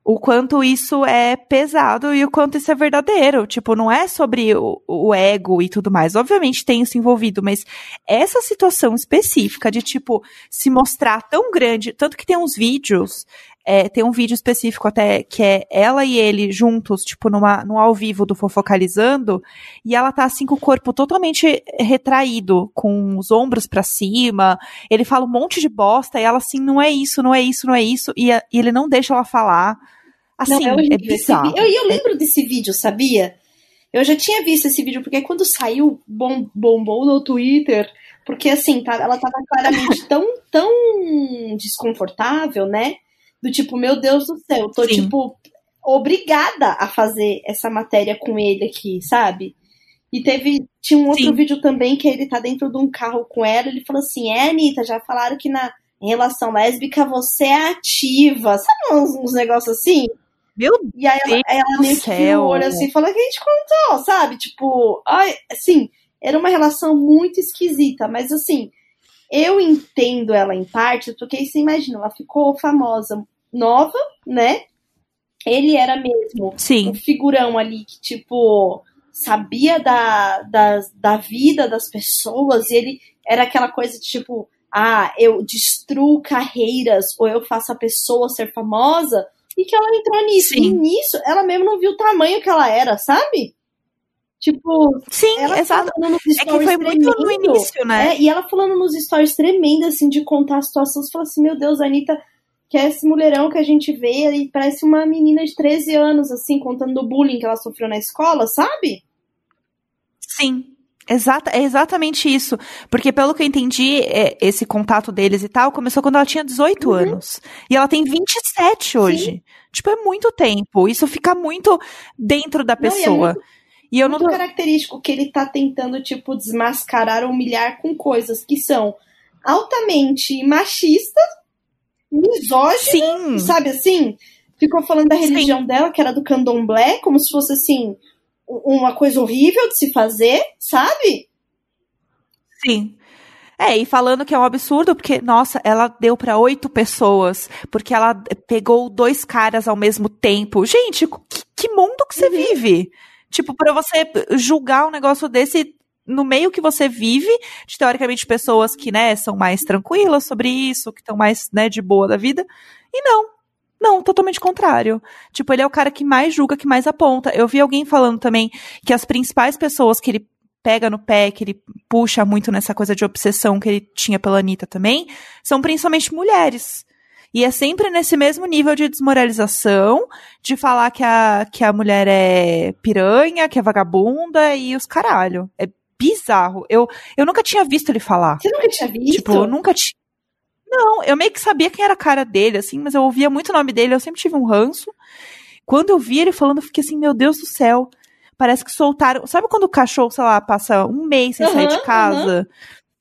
Speaker 2: O quanto isso é pesado e o quanto isso é verdadeiro. Tipo, não é sobre o, o ego e tudo mais. Obviamente tem isso envolvido, mas essa situação específica de, tipo, se mostrar tão grande. Tanto que tem uns vídeos é, tem um vídeo específico até que é ela e ele juntos, tipo, numa, num ao vivo do Fofocalizando, e ela tá assim com o corpo totalmente retraído, com os ombros pra cima. Ele fala um monte de bosta e ela assim, não é isso, não é isso, não é isso, e, a- e ele não deixa ela falar. Assim,
Speaker 3: Não,
Speaker 2: é, bizarro.
Speaker 3: Eu, eu lembro desse vídeo, sabia? Eu já tinha visto esse vídeo, porque quando saiu, bom, bombou no Twitter. Porque assim, tá- ela tava claramente tão, tão desconfortável, né? Do tipo, meu Deus do céu, tô
Speaker 2: Sim.
Speaker 3: tipo obrigada a fazer essa matéria com ele aqui, sabe? E teve. Tinha um outro
Speaker 2: Sim.
Speaker 3: vídeo também que ele tá dentro de um carro com ela. Ele falou assim: É, Anitta, já falaram que na relação lésbica você é ativa. Sabe uns, uns negócios assim?
Speaker 2: Meu
Speaker 3: E aí ela,
Speaker 2: Deus
Speaker 3: ela meio que
Speaker 2: céu.
Speaker 3: assim e falou: Quem te contou, sabe? Tipo, ai, assim, era uma relação muito esquisita, mas assim, eu entendo ela em parte, porque você imagina, ela ficou famosa nova, né? Ele era mesmo
Speaker 2: Sim.
Speaker 3: um figurão ali que, tipo, sabia da, da, da vida das pessoas, e ele era aquela coisa de tipo, ah, eu destruo carreiras ou eu faço a pessoa ser famosa, e que ela entrou nisso.
Speaker 2: Sim.
Speaker 3: E nisso, ela mesmo não viu o tamanho que ela era, sabe? Tipo,
Speaker 2: Sim,
Speaker 3: ela
Speaker 2: exato.
Speaker 3: falando nos
Speaker 2: É que foi muito no
Speaker 3: tremendo.
Speaker 2: início, né?
Speaker 3: É, e ela falando nos stories tremendo, assim, de contar a situação. Você fala assim, meu Deus, a Anitta, que é esse mulherão que a gente vê, e parece uma menina de 13 anos, assim, contando do bullying que ela sofreu na escola, sabe?
Speaker 2: Sim. Exata, é exatamente isso. Porque, pelo que eu entendi, é, esse contato deles e tal começou quando ela tinha 18
Speaker 3: Uhum.
Speaker 2: anos. E ela tem 27 hoje. Tipo, é muito tempo. Isso fica muito dentro da
Speaker 3: Não, e é
Speaker 2: pessoa. e eu não
Speaker 3: Muito
Speaker 2: tô.
Speaker 3: característico que ele tá tentando, tipo, desmascarar, humilhar com coisas que são altamente machistas, misóginas,
Speaker 2: Sim.
Speaker 3: sabe assim? Ficou falando da
Speaker 2: Sim.
Speaker 3: religião dela, que era do candomblé, como se fosse, assim, uma coisa horrível de se fazer, sabe?
Speaker 2: Sim. É, e falando que é um absurdo, porque, nossa, ela deu pra oito pessoas, porque ela pegou dois caras ao mesmo tempo. Gente, que, que mundo que você
Speaker 3: Uhum.
Speaker 2: vive? Tipo, pra você julgar um negócio desse no meio que você vive, de teoricamente pessoas que, né, são mais tranquilas sobre isso, que estão mais, né, de boa da vida. E não. Não, totalmente contrário. Tipo, ele é o cara que mais julga, que mais aponta. Eu vi alguém falando também que as principais pessoas que ele pega no pé, que ele puxa muito nessa coisa de obsessão que ele tinha pela Anitta também, são principalmente mulheres. E é sempre nesse mesmo nível de desmoralização, de falar que a, que a mulher é piranha, que é vagabunda e os caralho. É bizarro. Eu, eu nunca tinha visto ele falar.
Speaker 3: Você nunca tinha visto?
Speaker 2: Tipo, eu nunca tinha. Não, eu meio que sabia quem era a cara dele, assim, mas eu ouvia muito o nome dele, eu sempre tive um ranço. Quando eu vi ele falando, eu fiquei assim, meu Deus do céu. Parece que soltaram. Sabe quando o cachorro, sei lá, passa um mês sem sair
Speaker 3: Aham,
Speaker 2: de casa?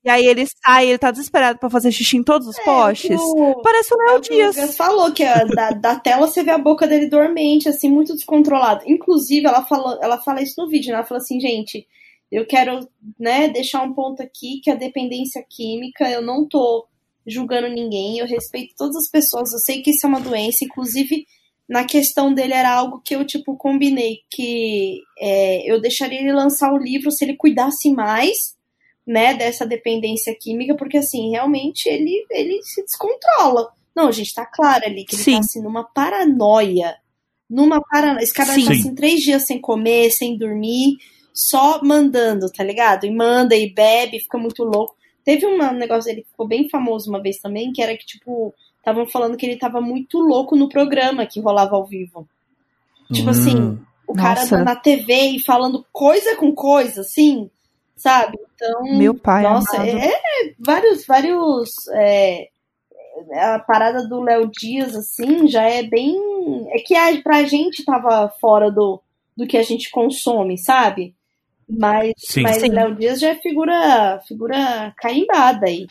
Speaker 2: E aí ele sai, ele tá desesperado pra fazer xixi em todos os postes?
Speaker 3: o-
Speaker 2: Parece o
Speaker 3: É
Speaker 2: Léo
Speaker 3: que o
Speaker 2: Dias.
Speaker 3: falou que a- da, da tela você vê a boca dele dormente, assim, muito descontrolado. Inclusive, ela falou, ela fala isso no vídeo, né? Ela fala assim, gente, eu quero, né, deixar um ponto aqui que a dependência química, eu não tô julgando ninguém, eu respeito todas as pessoas, eu sei que isso é uma doença, inclusive na questão dele era algo que eu, tipo, combinei, que é, eu deixaria ele lançar o livro se ele cuidasse mais, né, dessa dependência química, porque assim, realmente ele, ele se descontrola. Não, gente, tá claro ali que ele
Speaker 2: Sim.
Speaker 3: tá assim numa paranoia. Numa paranoia. Esse cara
Speaker 2: Sim.
Speaker 3: tá assim três dias sem comer, sem dormir, só mandando, tá ligado? E manda e bebe, fica muito louco. Teve um negócio dele que ficou bem famoso uma vez também, que era que, tipo, estavam falando que ele tava muito louco no programa que rolava ao vivo. Tipo
Speaker 1: Hum.
Speaker 3: assim, o cara
Speaker 2: Nossa.
Speaker 3: na TV e falando coisa com coisa, assim, sabe? Então,
Speaker 2: Meu pai.
Speaker 3: nossa,
Speaker 2: amado.
Speaker 3: é vários, vários. é, a parada do Léo Dias, assim, já é bem. É que a, pra gente tava fora do, do que a gente consome, sabe? Mas,
Speaker 1: Sim.
Speaker 3: mas
Speaker 2: Sim.
Speaker 3: Léo Dias já é figura, figura carimbada aí.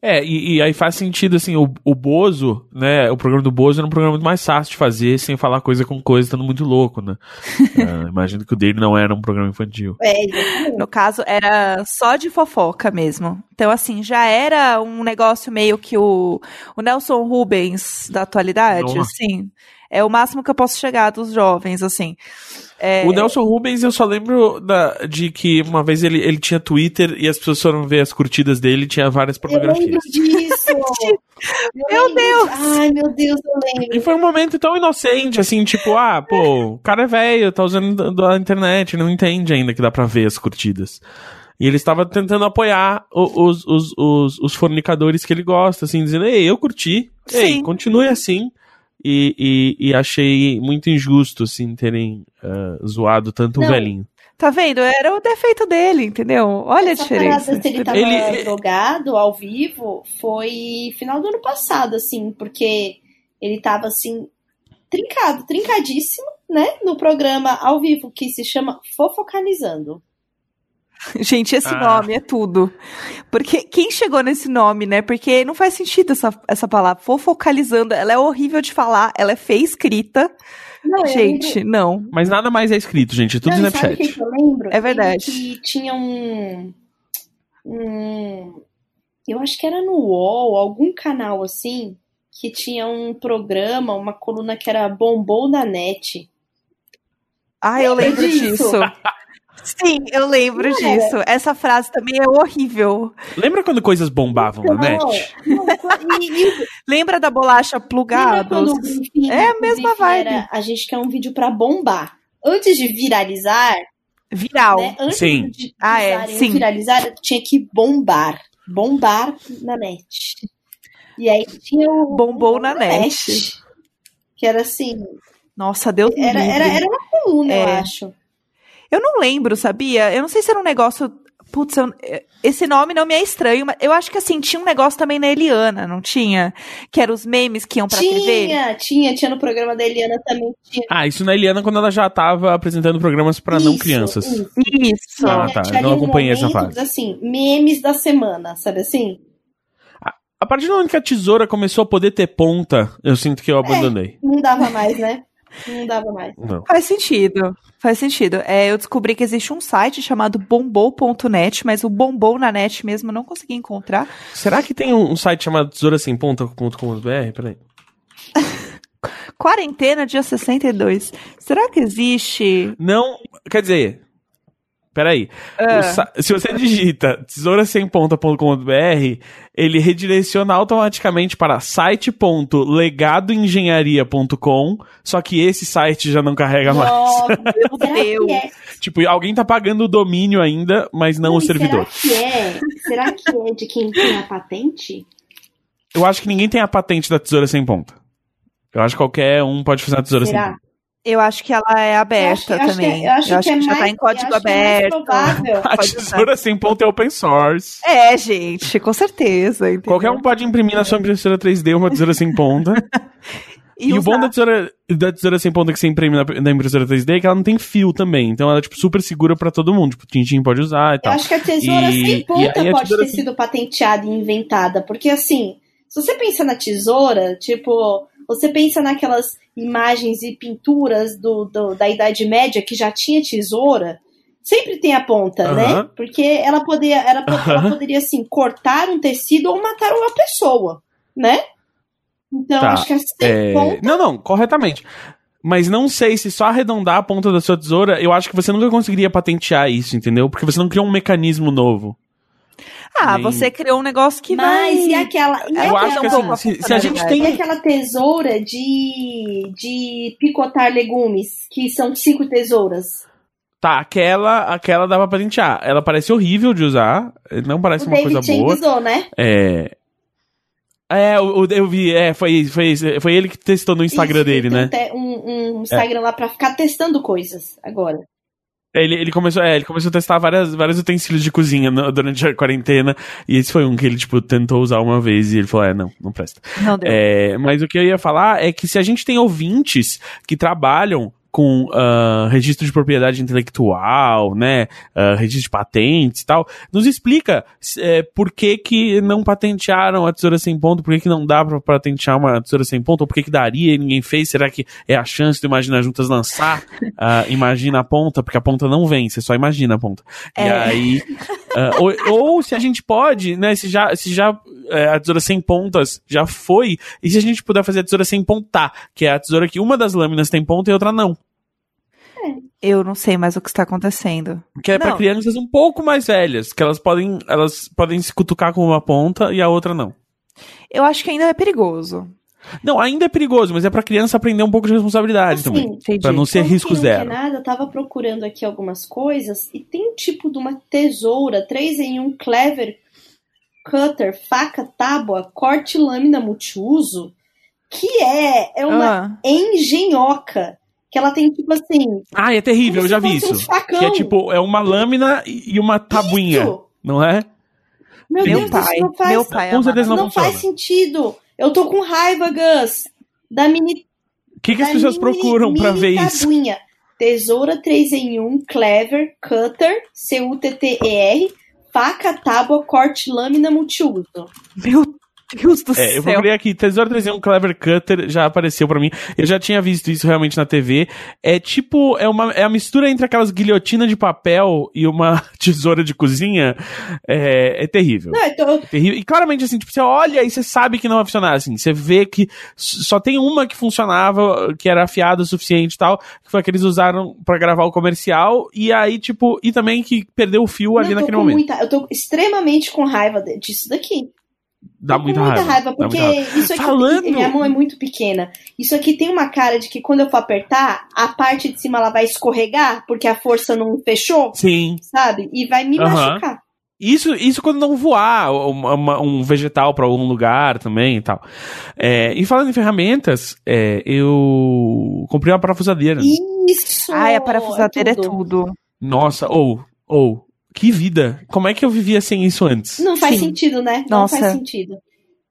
Speaker 1: É, e, e aí faz sentido, assim, o, o Bozo, né? O programa do Bozo era um programa muito mais fácil de fazer, sem falar coisa com coisa, estando muito louco, né? Ah, (laughs) imagino que o dele não era um programa infantil.
Speaker 3: É.
Speaker 2: No caso, era só de fofoca mesmo. Então, assim, já era um negócio meio que o, o Nelson Rubens da atualidade,
Speaker 1: Nossa.
Speaker 2: assim. É o máximo que eu posso chegar dos jovens, assim. É,
Speaker 1: O Nelson Rubens, eu só lembro da, de que uma vez ele, ele tinha Twitter e as pessoas foram ver as curtidas dele e tinha várias
Speaker 3: Eu lembro
Speaker 1: pornografias.
Speaker 3: disso. (laughs) Eu
Speaker 2: Meu Deus!
Speaker 3: Ai, meu Deus, eu lembro.
Speaker 1: E foi um momento tão inocente, assim, tipo, ah, pô, o cara é velho, tá usando da da internet, não entende ainda que dá pra ver as curtidas. E ele estava tentando apoiar os, os, os, os fornicadores que ele gosta, assim, dizendo, ei, eu curti, ei,
Speaker 2: Sim.
Speaker 1: continue assim. E, e, e achei muito injusto, assim, terem ah, zoado tanto o
Speaker 3: Não.
Speaker 1: velhinho.
Speaker 2: Tá vendo? Era o defeito dele, entendeu? Olha a
Speaker 3: Essa
Speaker 2: diferença.
Speaker 3: parada se ele tava
Speaker 1: Ele-
Speaker 3: drogado ao vivo foi final do ano passado, assim, porque ele tava assim, trincado, trincadíssimo, né? No programa ao vivo que se chama Fofocalizando. (laughs)
Speaker 2: Gente, esse
Speaker 1: Ah.
Speaker 2: nome é tudo. Porque quem chegou nesse nome, né? Porque não faz sentido essa, essa palavra. Fofocalizando, ela é horrível de falar, ela é feia escrita.
Speaker 3: Não, eu
Speaker 2: Gente, não.
Speaker 1: Mas nada mais é escrito, gente, é tudo
Speaker 3: Não, e sabe
Speaker 1: Snapchat.
Speaker 3: que eu lembro?
Speaker 2: É verdade.
Speaker 3: Que tinha um, um. Eu acho que era no UOL, algum canal assim, que tinha um programa, uma coluna que era Bombou na Net.
Speaker 2: Ah, eu lembro
Speaker 3: disso? (laughs)
Speaker 2: Sim, eu lembro
Speaker 3: Não era?
Speaker 2: disso. Essa frase também é horrível.
Speaker 1: Lembra quando coisas bombavam na net? (laughs)
Speaker 2: Lembra da bolacha
Speaker 3: briefing,
Speaker 2: É a mesma vibe.
Speaker 3: era, a gente quer um vídeo pra bombar. Antes de viralizar,
Speaker 2: Viral.
Speaker 3: né? Antes
Speaker 1: Sim.
Speaker 3: de
Speaker 2: Ah, é, sim.
Speaker 3: viralizar, tinha que bombar. Bombar na net. E aí tinha o
Speaker 2: Bombou na net.
Speaker 3: Que era assim,
Speaker 2: Nossa, Deus me
Speaker 3: era, era, era uma coluna, eu
Speaker 2: É.
Speaker 3: acho.
Speaker 2: Eu não lembro, sabia? Eu não sei se era um negócio. Putz, eu- esse nome não me é estranho, mas eu acho que assim, tinha um negócio também na Eliana, não tinha? Que eram os memes que iam pra TV.
Speaker 3: Tinha, tinha, tinha no programa da Eliana também. Tinha.
Speaker 1: Ah, isso na Eliana quando ela já tava apresentando programas pra não crianças.
Speaker 3: isso.
Speaker 2: Isso.
Speaker 1: Ah,
Speaker 3: Tinha-
Speaker 1: tá,
Speaker 3: tinha
Speaker 1: eu não acompanhei essa fase.
Speaker 3: assim, memes da semana, sabe assim?
Speaker 1: A partir do momento que a tesoura começou a poder ter ponta, eu sinto que eu abandonei.
Speaker 3: Não dava mais, né? Não dava mais.
Speaker 1: Não.
Speaker 2: Faz sentido. Faz sentido. É, eu descobri que existe um site chamado bombou.net, mas o bombou na net mesmo eu não consegui encontrar.
Speaker 1: Será que tem um um site chamado tesourasemponta.com.br? Peraí. (laughs)
Speaker 2: Quarentena, dia 62. Será que existe?
Speaker 1: Não, quer dizer. Peraí. Sa- se você digita tesourasemponta.com.br, ele redireciona automaticamente para site.legadoengenharia.com, só que esse site já não carrega mais.
Speaker 2: Meu Deus.
Speaker 3: é?
Speaker 1: Tipo, alguém tá pagando o domínio ainda, mas não, o
Speaker 3: e
Speaker 1: servidor.
Speaker 3: Será que é? Será que é de quem tem a patente?
Speaker 1: Eu acho que ninguém tem a patente da tesoura sem ponta. Eu acho que qualquer um pode fazer a tesoura sem
Speaker 3: Será?
Speaker 1: ponta.
Speaker 2: Eu acho que ela é aberta
Speaker 3: eu acho,
Speaker 2: também.
Speaker 3: Que, eu acho, que, é
Speaker 2: já
Speaker 3: mais,
Speaker 2: tá em código
Speaker 3: eu acho que é
Speaker 2: aberto.
Speaker 1: A tesoura sem ponta é open source.
Speaker 2: É, gente, com certeza. entendeu?
Speaker 1: Qualquer um pode imprimir na sua impressora 3D uma tesoura sem ponta. (laughs) E, o
Speaker 2: usar.
Speaker 1: bom da tesoura, da tesoura sem ponta que você imprime na, na impressora 3D é que ela não tem fio também. Então ela é, tipo, super segura pra todo mundo. Tipo, o Tintin pode usar e
Speaker 3: Eu
Speaker 1: tal.
Speaker 3: acho que a tesoura
Speaker 1: E-
Speaker 3: sem
Speaker 1: e
Speaker 3: ponta
Speaker 1: a
Speaker 3: pode
Speaker 1: tesoura
Speaker 3: ter
Speaker 1: sem-
Speaker 3: sido patenteada e inventada. Porque, assim, se você pensa na tesoura, tipo, você pensa naquelas imagens e pinturas do, do- da Idade Média que já tinha tesoura, sempre tem a ponta, né? Porque ela, poderia, ela, ela poderia, assim, cortar um tecido ou matar uma pessoa, né? Então,
Speaker 1: Tá,
Speaker 3: acho que a sem
Speaker 1: É,
Speaker 3: ponta
Speaker 1: Não, não, corretamente. Mas não sei se só arredondar a ponta da sua tesoura, eu acho que você nunca conseguiria patentear isso, entendeu? Porque você não criou um mecanismo novo.
Speaker 2: Ah,
Speaker 1: Nem-
Speaker 2: você criou um negócio que
Speaker 3: Mas
Speaker 2: vai...
Speaker 3: e aquela. E
Speaker 2: É,
Speaker 1: Eu
Speaker 3: aquela,
Speaker 1: acho que assim, se, se a gente
Speaker 2: funcionalidade.
Speaker 3: e
Speaker 1: tem.
Speaker 3: aquela tesoura de, de picotar legumes, que são cinco tesouras.
Speaker 1: Tá, aquela, aquela dá pra patentear. Ela parece horrível de usar, não parece
Speaker 3: o
Speaker 1: uma
Speaker 3: David
Speaker 1: coisa
Speaker 3: Chang
Speaker 1: boa.
Speaker 3: usou, né?
Speaker 1: É. É, o- o- eu vi, é, foi, foi, foi ele que testou no Instagram
Speaker 3: Isso,
Speaker 1: dele,
Speaker 3: ele
Speaker 1: né?
Speaker 3: tem Um, um Instagram lá pra ficar testando coisas agora.
Speaker 1: Ele, ele, começou, é, ele começou a testar várias, vários utensílios de cozinha no- durante a quarentena. E esse foi um que ele, tipo, tentou usar uma vez e ele falou: é, não, não presta.
Speaker 2: Não deu.
Speaker 1: É, mas o que eu ia falar é que se a gente tem ouvintes que trabalham com ah, registro de propriedade intelectual, né, ah, registro de patentes e tal, nos explica eh, por que que não patentearam a tesoura sem ponto, por que que não dá pra patentear uma tesoura sem ponto, ou por que que daria e ninguém fez, será que é a chance do Imagina Juntas lançar ah, Imagina a ponta, porque a ponta não vem, você só imagina a ponta. E
Speaker 2: É.
Speaker 1: aí, ah, ou, ou se a gente pode, né, se já, se já é, a tesoura sem pontas já foi, e se a gente puder fazer a tesoura sem pontar, que é a tesoura que uma das lâminas tem ponta e outra não.
Speaker 2: Eu não sei mais o que está acontecendo.
Speaker 1: Que é pra
Speaker 2: Não.
Speaker 1: crianças um pouco mais velhas, que elas podem, elas podem se cutucar com uma ponta e a outra não.
Speaker 2: Eu acho que ainda é perigoso.
Speaker 1: Não, ainda é perigoso, mas é pra criança aprender um pouco de responsabilidade
Speaker 3: Assim,
Speaker 1: também.
Speaker 2: Entendi.
Speaker 1: Pra não ser
Speaker 3: Como
Speaker 1: risco
Speaker 3: não
Speaker 1: zero.
Speaker 3: quer nada, eu tava procurando aqui algumas coisas e tem um tipo de uma tesoura 3 em 1 clever cutter, faca, tábua, corte lâmina multiuso, que é, é uma
Speaker 2: Ah,
Speaker 3: engenhoca. Que ela tem tipo assim.
Speaker 1: Ah, é terrível, eu já vi isso.
Speaker 3: Um.
Speaker 1: Que é tipo, é uma lâmina e uma tabuinha,
Speaker 3: Isso!
Speaker 1: não é?
Speaker 3: Meu,
Speaker 2: meu
Speaker 3: Deus,
Speaker 2: pai,
Speaker 3: isso não faz,
Speaker 2: meu pai
Speaker 1: Com certeza não
Speaker 3: não
Speaker 1: funciona.
Speaker 3: faz sentido. Eu tô com raiva, Gus. Da mini
Speaker 1: O que, que as pessoas
Speaker 3: mini-
Speaker 1: procuram pra
Speaker 3: mini
Speaker 1: ver isso?
Speaker 3: tabuinha. Tesoura 3 em 1, clever, cutter, C-U-T-T-E-R, faca, tábua, corte, lâmina multiuso.
Speaker 2: Meu Deus do
Speaker 1: É, eu
Speaker 2: céu.
Speaker 1: procurei aqui, Tesouro 3 Clever Cutter já apareceu pra mim. Eu já tinha visto isso realmente na TV. É tipo, é uma é a mistura entre aquelas guilhotinas de papel e uma (laughs) tesoura de cozinha. É, é terrível.
Speaker 3: Não, eu tô,
Speaker 1: É terrível. E claramente, assim, tipo, você olha e você sabe que não vai funcionar, assim. Você vê que só tem uma que funcionava, que era afiada o suficiente e tal, que foi a que eles usaram pra gravar o comercial. E aí, tipo, e também que perdeu o fio ali
Speaker 3: não, eu tô
Speaker 1: naquele momento.
Speaker 3: muita, eu tô extremamente com raiva disso daqui.
Speaker 1: Dá
Speaker 3: com
Speaker 1: muita, raiva. dá
Speaker 3: porque
Speaker 1: muita raiva.
Speaker 3: isso aqui,
Speaker 1: Falando-
Speaker 3: minha mão é muito pequena. Isso aqui tem uma cara de que quando eu for apertar, a parte de cima ela vai escorregar, porque a força não fechou,
Speaker 1: Sim.
Speaker 3: sabe? E vai me machucar.
Speaker 1: Isso, isso quando não voar uma- uma- um vegetal pra algum lugar também e tal. É, e falando em ferramentas, é, eu comprei uma parafusadeira.
Speaker 3: Isso!
Speaker 2: Ai, a parafusadeira é tudo.
Speaker 1: Nossa, ou, ou, que vida. Como é que eu vivia sem isso antes?
Speaker 3: Não faz
Speaker 2: Sim.
Speaker 3: sentido, né? Não
Speaker 2: Nossa.
Speaker 3: faz sentido.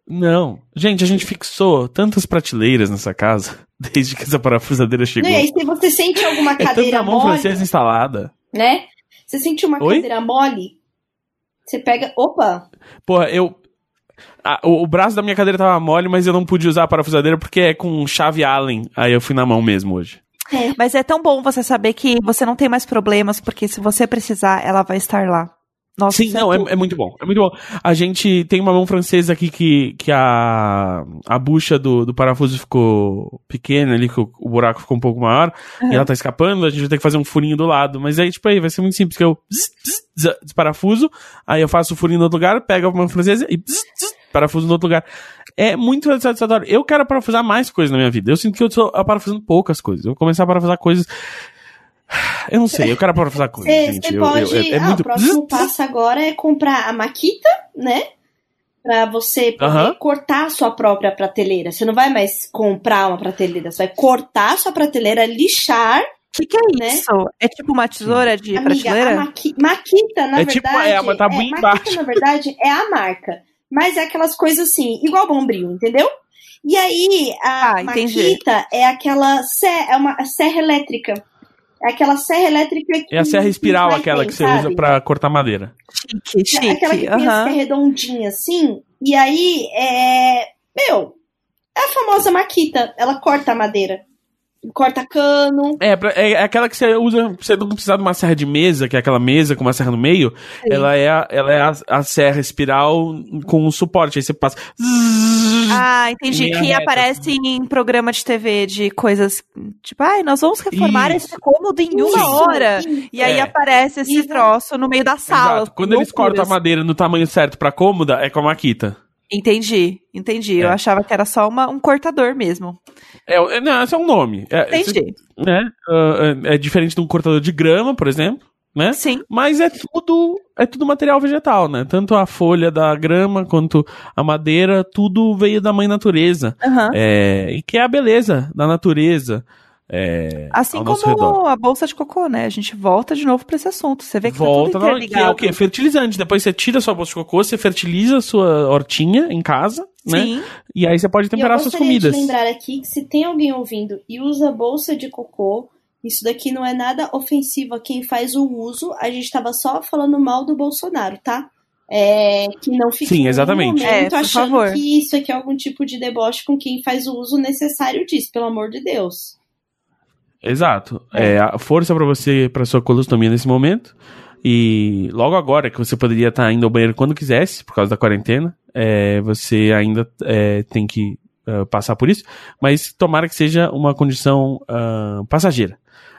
Speaker 1: Não. Gente, a gente fixou tantas prateleiras nessa casa (laughs) desde que essa parafusadeira chegou.
Speaker 3: Não, e aí, se você sente alguma
Speaker 1: É
Speaker 3: cadeira
Speaker 1: tanta mão
Speaker 3: mole,
Speaker 1: francesa instalada.
Speaker 3: né? Você sente uma
Speaker 1: Oi?
Speaker 3: cadeira mole, você pega. Opa!
Speaker 1: Porra, eu. a- o, o braço da minha cadeira tava mole, mas eu não pude usar a parafusadeira porque é com chave Allen. Aí eu fui na mão mesmo hoje.
Speaker 2: Mas é tão bom você saber que você não tem mais problemas, porque se você precisar, ela vai estar lá. Nossa,
Speaker 1: Sim,
Speaker 2: isso
Speaker 1: não, é, é muito bom. É muito bom. A gente tem uma mão francesa aqui que, que a, a bucha do, do parafuso ficou pequena ali, que o, o buraco ficou um pouco maior, e ela tá escapando, a gente vai ter que fazer um furinho do lado. Mas aí, tipo, aí vai ser muito simples, que eu desparafuso, aí eu faço o furinho no outro lugar, pego a mão francesa e parafuso no outro lugar. É muito satisfatório. Eu quero parafusar mais coisas na minha vida. Eu sinto que eu tô parafusando poucas coisas. Eu vou começar a parafusar coisas. (sighs) Eu não sei, eu quero parafusar coisas,
Speaker 3: Você
Speaker 1: gente.
Speaker 3: você
Speaker 1: Eu-
Speaker 3: pode.
Speaker 1: eu- é, é
Speaker 3: ah,
Speaker 1: muito.
Speaker 3: o próximo passo agora é comprar a maquita, né? Pra você poder
Speaker 1: Aham.
Speaker 3: cortar a sua própria prateleira. Você não vai mais comprar uma prateleira, você vai cortar a sua prateleira, lixar.
Speaker 2: O que, que é
Speaker 3: né?
Speaker 2: isso? É tipo uma tesoura de
Speaker 3: Amiga, a
Speaker 2: prateleira?
Speaker 3: maqui- maquita, na
Speaker 1: É tipo,
Speaker 3: verdade.
Speaker 1: é uma tabuinha
Speaker 3: maquita,
Speaker 1: embaixo.
Speaker 3: na verdade, é a marca. Mas é aquelas coisas assim, igual bombril, entendeu? E aí, a
Speaker 2: Ah,
Speaker 3: maquita é aquela serra, é uma serra elétrica. É aquela serra elétrica que.
Speaker 1: É a serra espiral,
Speaker 3: que
Speaker 1: aquela
Speaker 3: tem,
Speaker 1: que você
Speaker 3: sabe?
Speaker 1: usa pra cortar madeira.
Speaker 2: Chique, chique.
Speaker 3: É Aquela que é redondinha assim. E aí, é. Meu, é a famosa maquita. Ela corta a madeira. Corta cano.
Speaker 1: É, pra- é, é aquela que você usa, pra você não precisar de uma serra de mesa, que é aquela mesa com uma serra no meio.
Speaker 2: Sim.
Speaker 1: Ela é, a, ela é a, a serra espiral com um suporte. Aí você passa.
Speaker 2: Ah, entendi. Que
Speaker 1: reta.
Speaker 2: aparece em programa de TV de coisas tipo, ai, nós vamos reformar
Speaker 1: Isso.
Speaker 2: esse cômodo em uma
Speaker 3: Isso,
Speaker 2: hora.
Speaker 3: isso.
Speaker 2: E aí
Speaker 1: É.
Speaker 2: aparece esse
Speaker 3: Exato.
Speaker 2: troço no meio da sala.
Speaker 1: Exato. Quando eles
Speaker 2: Loucuras.
Speaker 1: cortam a madeira no tamanho certo pra cômoda, é com a maquita.
Speaker 2: Entendi, entendi. Eu
Speaker 1: É.
Speaker 2: achava que era só uma, um cortador mesmo.
Speaker 1: É, é- não, esse é um nome. É, esse-
Speaker 2: Entendi.
Speaker 1: né? Ah, é, é diferente de um cortador de grama, por exemplo, né?
Speaker 2: Sim.
Speaker 1: Mas é tudo, é tudo material vegetal, né? Tanto a folha da grama quanto a madeira, tudo veio da mãe natureza.
Speaker 2: Aham.
Speaker 1: É, e que é a beleza da natureza. É,
Speaker 2: Assim
Speaker 1: ao
Speaker 2: como
Speaker 1: redor.
Speaker 2: a bolsa de cocô, né? A gente volta de novo pra esse assunto. Você vê que
Speaker 1: Volta
Speaker 2: tá tudo
Speaker 1: que é o quê? Fertilizante. Depois você tira a sua bolsa de cocô, você fertiliza a sua hortinha em casa, né?
Speaker 2: Sim.
Speaker 1: E aí você pode
Speaker 3: eu
Speaker 1: temperar suas
Speaker 3: gostaria
Speaker 1: comidas.
Speaker 3: de lembrar aqui que se tem alguém ouvindo e usa bolsa de cocô, Isso daqui não é nada ofensivo a quem faz o uso. A gente estava só falando mal do Bolsonaro, tá? É, que não fique
Speaker 1: Sim, exatamente.
Speaker 3: momento
Speaker 2: É, por
Speaker 3: achando
Speaker 2: favor.
Speaker 3: que isso aqui é algum tipo de deboche com quem faz o uso necessário disso, pelo amor de Deus.
Speaker 1: Exato. É, a força pra você, pra sua colostomia nesse momento. E logo agora, que você poderia estar indo ao banheiro quando quisesse, por causa da quarentena, é, você ainda é, tem que ah, passar por isso. Mas tomara que seja uma condição ah, passageira.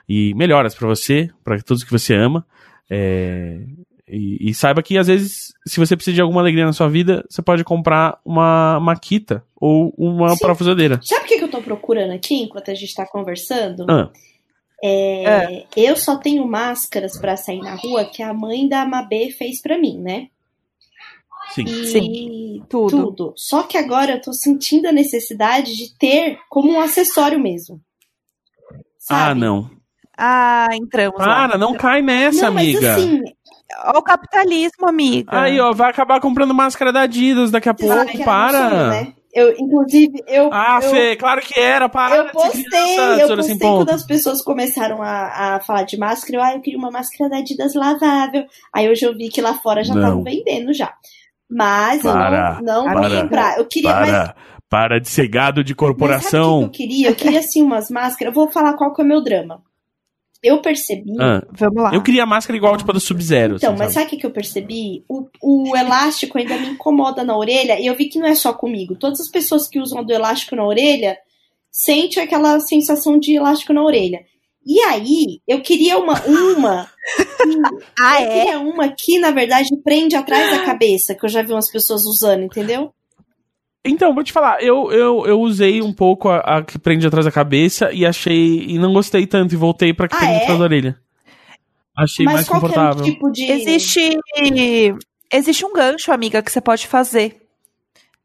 Speaker 1: E melhoras pra você, pra todos que você ama. É, e, e saiba que às vezes, se você precisa de alguma alegria na sua vida, você pode comprar uma maquita ou uma
Speaker 3: Sim.
Speaker 1: parafusadeira.
Speaker 3: Sabe o que procurando aqui enquanto a gente tá conversando?
Speaker 1: Ah,
Speaker 3: É, Eu só tenho máscaras pra sair na rua que a mãe da Mabê fez pra mim, né?
Speaker 1: sim.
Speaker 3: E
Speaker 2: Sim, tudo.
Speaker 3: tudo. Só que agora eu tô sentindo a necessidade de ter como um acessório mesmo.
Speaker 1: Ah,
Speaker 3: Sabe?
Speaker 1: não.
Speaker 2: Ah, entramos lá.
Speaker 1: Para, não cai nessa,
Speaker 3: Não, mas
Speaker 1: amiga.
Speaker 3: assim,
Speaker 2: Olha o capitalismo, amiga.
Speaker 1: Aí, ó, vai acabar comprando máscara da Adidas daqui a pouco, para.
Speaker 3: sonho, né? Eu, inclusive, eu,
Speaker 1: Ah,
Speaker 3: eu,
Speaker 1: Fê, claro que era, para
Speaker 3: eu postei,
Speaker 1: criança,
Speaker 3: eu postei quando as pessoas começaram a, a falar de máscara. Eu, ah, eu queria uma máscara da Adidas lavável. Aí hoje eu vi que lá fora já estavam vendendo já. Mas
Speaker 1: Para,
Speaker 3: eu não, não
Speaker 2: para,
Speaker 3: vou comprar. Eu queria, mas
Speaker 1: Para, para de ser gado de
Speaker 3: Mas sabe o
Speaker 1: corporação.
Speaker 3: que eu queria? Eu queria, assim, umas máscaras. Eu vou falar qual que é o meu drama. Eu percebi.
Speaker 1: Ah,
Speaker 2: Vamos lá.
Speaker 1: eu queria máscara igual, tipo, a do Sub-Zero.
Speaker 3: Então,
Speaker 1: assim,
Speaker 3: mas
Speaker 1: sabe?
Speaker 3: sabe o que, que eu percebi? O, o elástico ainda me incomoda na orelha. E eu vi que não é só comigo. Todas as pessoas que usam do elástico na orelha sentem aquela sensação de elástico na orelha. E aí, eu queria uma. uma que- (laughs)
Speaker 2: Ah,
Speaker 3: eu
Speaker 2: é?
Speaker 3: queria uma que, na verdade, prende atrás da cabeça, que eu já vi umas pessoas usando, entendeu?
Speaker 1: Então, vou te falar, eu, eu, eu usei um pouco a, a que prende atrás da cabeça e achei. E não gostei tanto e voltei pra que
Speaker 3: Ah,
Speaker 1: prende
Speaker 3: é?
Speaker 1: atrás da orelha. Achei
Speaker 3: Mas
Speaker 1: mais
Speaker 3: é
Speaker 1: confortável.
Speaker 3: tipo de.
Speaker 2: Existe. Existe um gancho, amiga, que você pode fazer.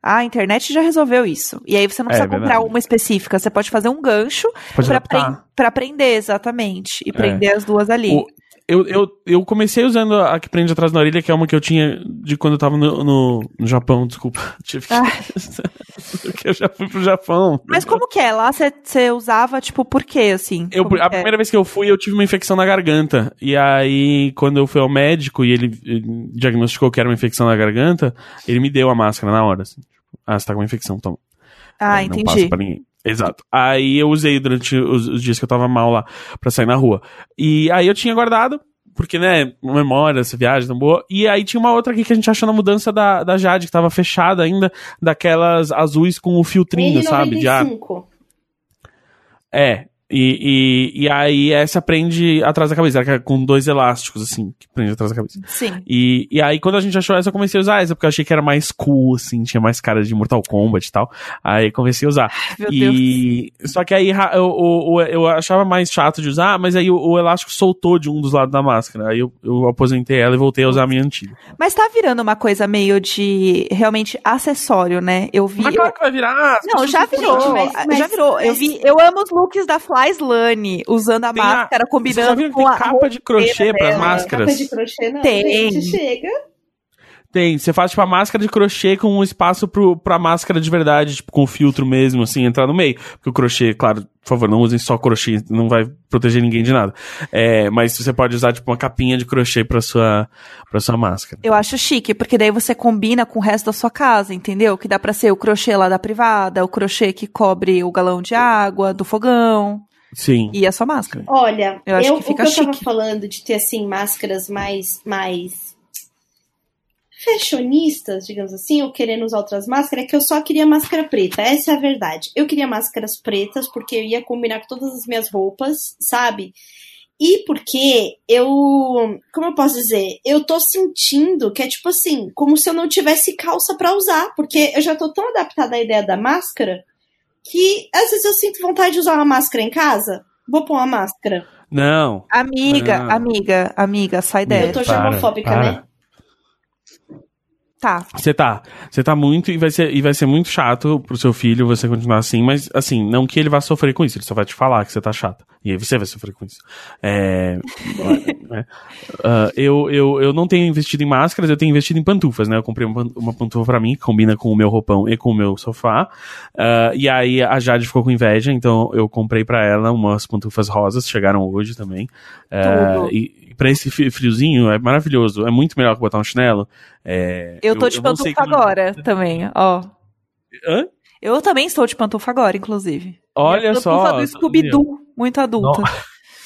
Speaker 2: A internet já resolveu isso. E aí você não
Speaker 1: É,
Speaker 2: precisa
Speaker 1: verdade.
Speaker 2: comprar uma específica. Você pode fazer um gancho pra prender, exatamente. E prender as duas ali.
Speaker 1: O- eu, eu, eu comecei usando a que prende atrás da orelha, que é uma que eu tinha de quando eu tava no, no, no Japão, desculpa. (laughs) Tive que...
Speaker 2: Ah. (laughs)
Speaker 1: Porque eu já fui pro Japão.
Speaker 2: Mas como que é? Lá você- usava, tipo, por quê, assim?
Speaker 1: Eu, a
Speaker 2: é?
Speaker 1: primeira vez que eu fui, eu tive uma infecção na garganta. E aí, quando eu fui ao médico e ele eh, diagnosticou que era uma infecção na garganta, ele me deu a máscara na hora. Assim. Ah, você tá com uma infecção, toma.
Speaker 2: Ah,
Speaker 1: Não passa
Speaker 2: entendi.
Speaker 1: pra ninguém. Exato. Aí eu usei durante os, os dias que eu tava mal lá pra sair na rua. E aí eu tinha guardado, porque, né, memória, essa viagem tão boa. E aí tinha uma outra aqui que a gente achou na mudança da, da Jade, que tava fechada ainda, daquelas azuis com o filtrinho, sabe? De ar.
Speaker 3: N95.
Speaker 1: É. E, e, e aí essa prende atrás da cabeça, que é com dois elásticos, assim, que prende atrás da cabeça.
Speaker 2: Sim.
Speaker 1: E, e aí, quando a gente achou essa, eu comecei a usar essa, porque eu achei que era mais cool, assim, tinha mais cara de Mortal Kombat e tal. Aí comecei a usar.
Speaker 2: Meu Deus.
Speaker 1: e. Só que aí eu, eu, eu, eu achava mais chato de usar, mas aí o, o elástico soltou de um dos lados da máscara. Aí eu, eu aposentei ela e voltei a usar a minha antiga.
Speaker 2: Mas tá virando uma coisa meio de realmente acessório, né? Eu vi.
Speaker 1: Mas claro que vai virar.
Speaker 2: Não, já virou.
Speaker 3: mas- mas-
Speaker 2: já virou. Eu vi, eu amo os looks da Fly Slane usando a
Speaker 1: Tem a-
Speaker 2: máscara,
Speaker 1: Vocês já
Speaker 2: combinando
Speaker 1: viram que
Speaker 2: com
Speaker 1: tem
Speaker 2: a
Speaker 1: capa de crochê pras
Speaker 2: dela.
Speaker 1: máscaras?
Speaker 3: Capa de crochê, não.
Speaker 2: Tem.
Speaker 3: Gente, chega.
Speaker 1: Tem, você faz tipo a máscara de crochê com um espaço pro, pra máscara de verdade, tipo com filtro mesmo, assim, entrar no meio. Porque o crochê, claro, por favor, não usem só crochê, não vai proteger ninguém de nada. É, mas você pode usar tipo uma capinha de crochê pra sua, pra sua máscara.
Speaker 2: Eu acho chique, porque daí você combina com o resto da sua casa, entendeu? Que dá pra ser o crochê lá da privada, o crochê que cobre o galão de água do fogão
Speaker 1: Sim.
Speaker 2: e a sua máscara.
Speaker 3: Olha,
Speaker 2: Eu acho
Speaker 3: eu,
Speaker 2: que
Speaker 3: o
Speaker 2: fica
Speaker 3: que eu tava
Speaker 2: chique.
Speaker 3: falando de ter, assim, máscaras mais, mais fashionistas, digamos assim, ou querendo usar outras máscaras, é que eu só queria máscara preta. Essa é a verdade. Eu queria máscaras pretas porque eu ia combinar com todas as minhas roupas, sabe? E porque eu, como eu posso dizer, eu tô sentindo que é tipo assim, como se eu não tivesse calça pra usar, porque eu já tô tão adaptada à ideia da máscara que às vezes eu sinto vontade de usar uma máscara em casa. Vou pôr uma máscara.
Speaker 1: Não.
Speaker 2: Amiga,
Speaker 1: Não.
Speaker 2: amiga, amiga, sai
Speaker 3: Eu
Speaker 2: dessa.
Speaker 3: tô
Speaker 1: Para,
Speaker 3: germofóbica,
Speaker 1: para.
Speaker 3: né?
Speaker 2: Tá.
Speaker 1: Você tá. Você tá muito e vai, ser, e vai ser muito chato pro seu filho você continuar assim, mas assim, não que ele vá sofrer com isso, ele só vai te falar que você tá chata. E aí você vai sofrer com isso. É, uh, (laughs) eu, eu, eu não tenho investido em máscaras, eu tenho investido em pantufas, né? Eu comprei uma, uma pantufa pra mim, que combina com o meu roupão e com o meu sofá. Uh, e aí a Jade ficou com inveja, então eu comprei pra ela umas pantufas rosas, chegaram hoje também. Uh, e, pra esse friozinho é maravilhoso. É muito melhor que botar um chinelo. É,
Speaker 2: eu tô de eu pantufa como... agora também, ó.
Speaker 1: Hã?
Speaker 2: Eu também estou de pantufa agora, inclusive.
Speaker 1: Olha só.
Speaker 2: do Scooby-Doo, muito adulta.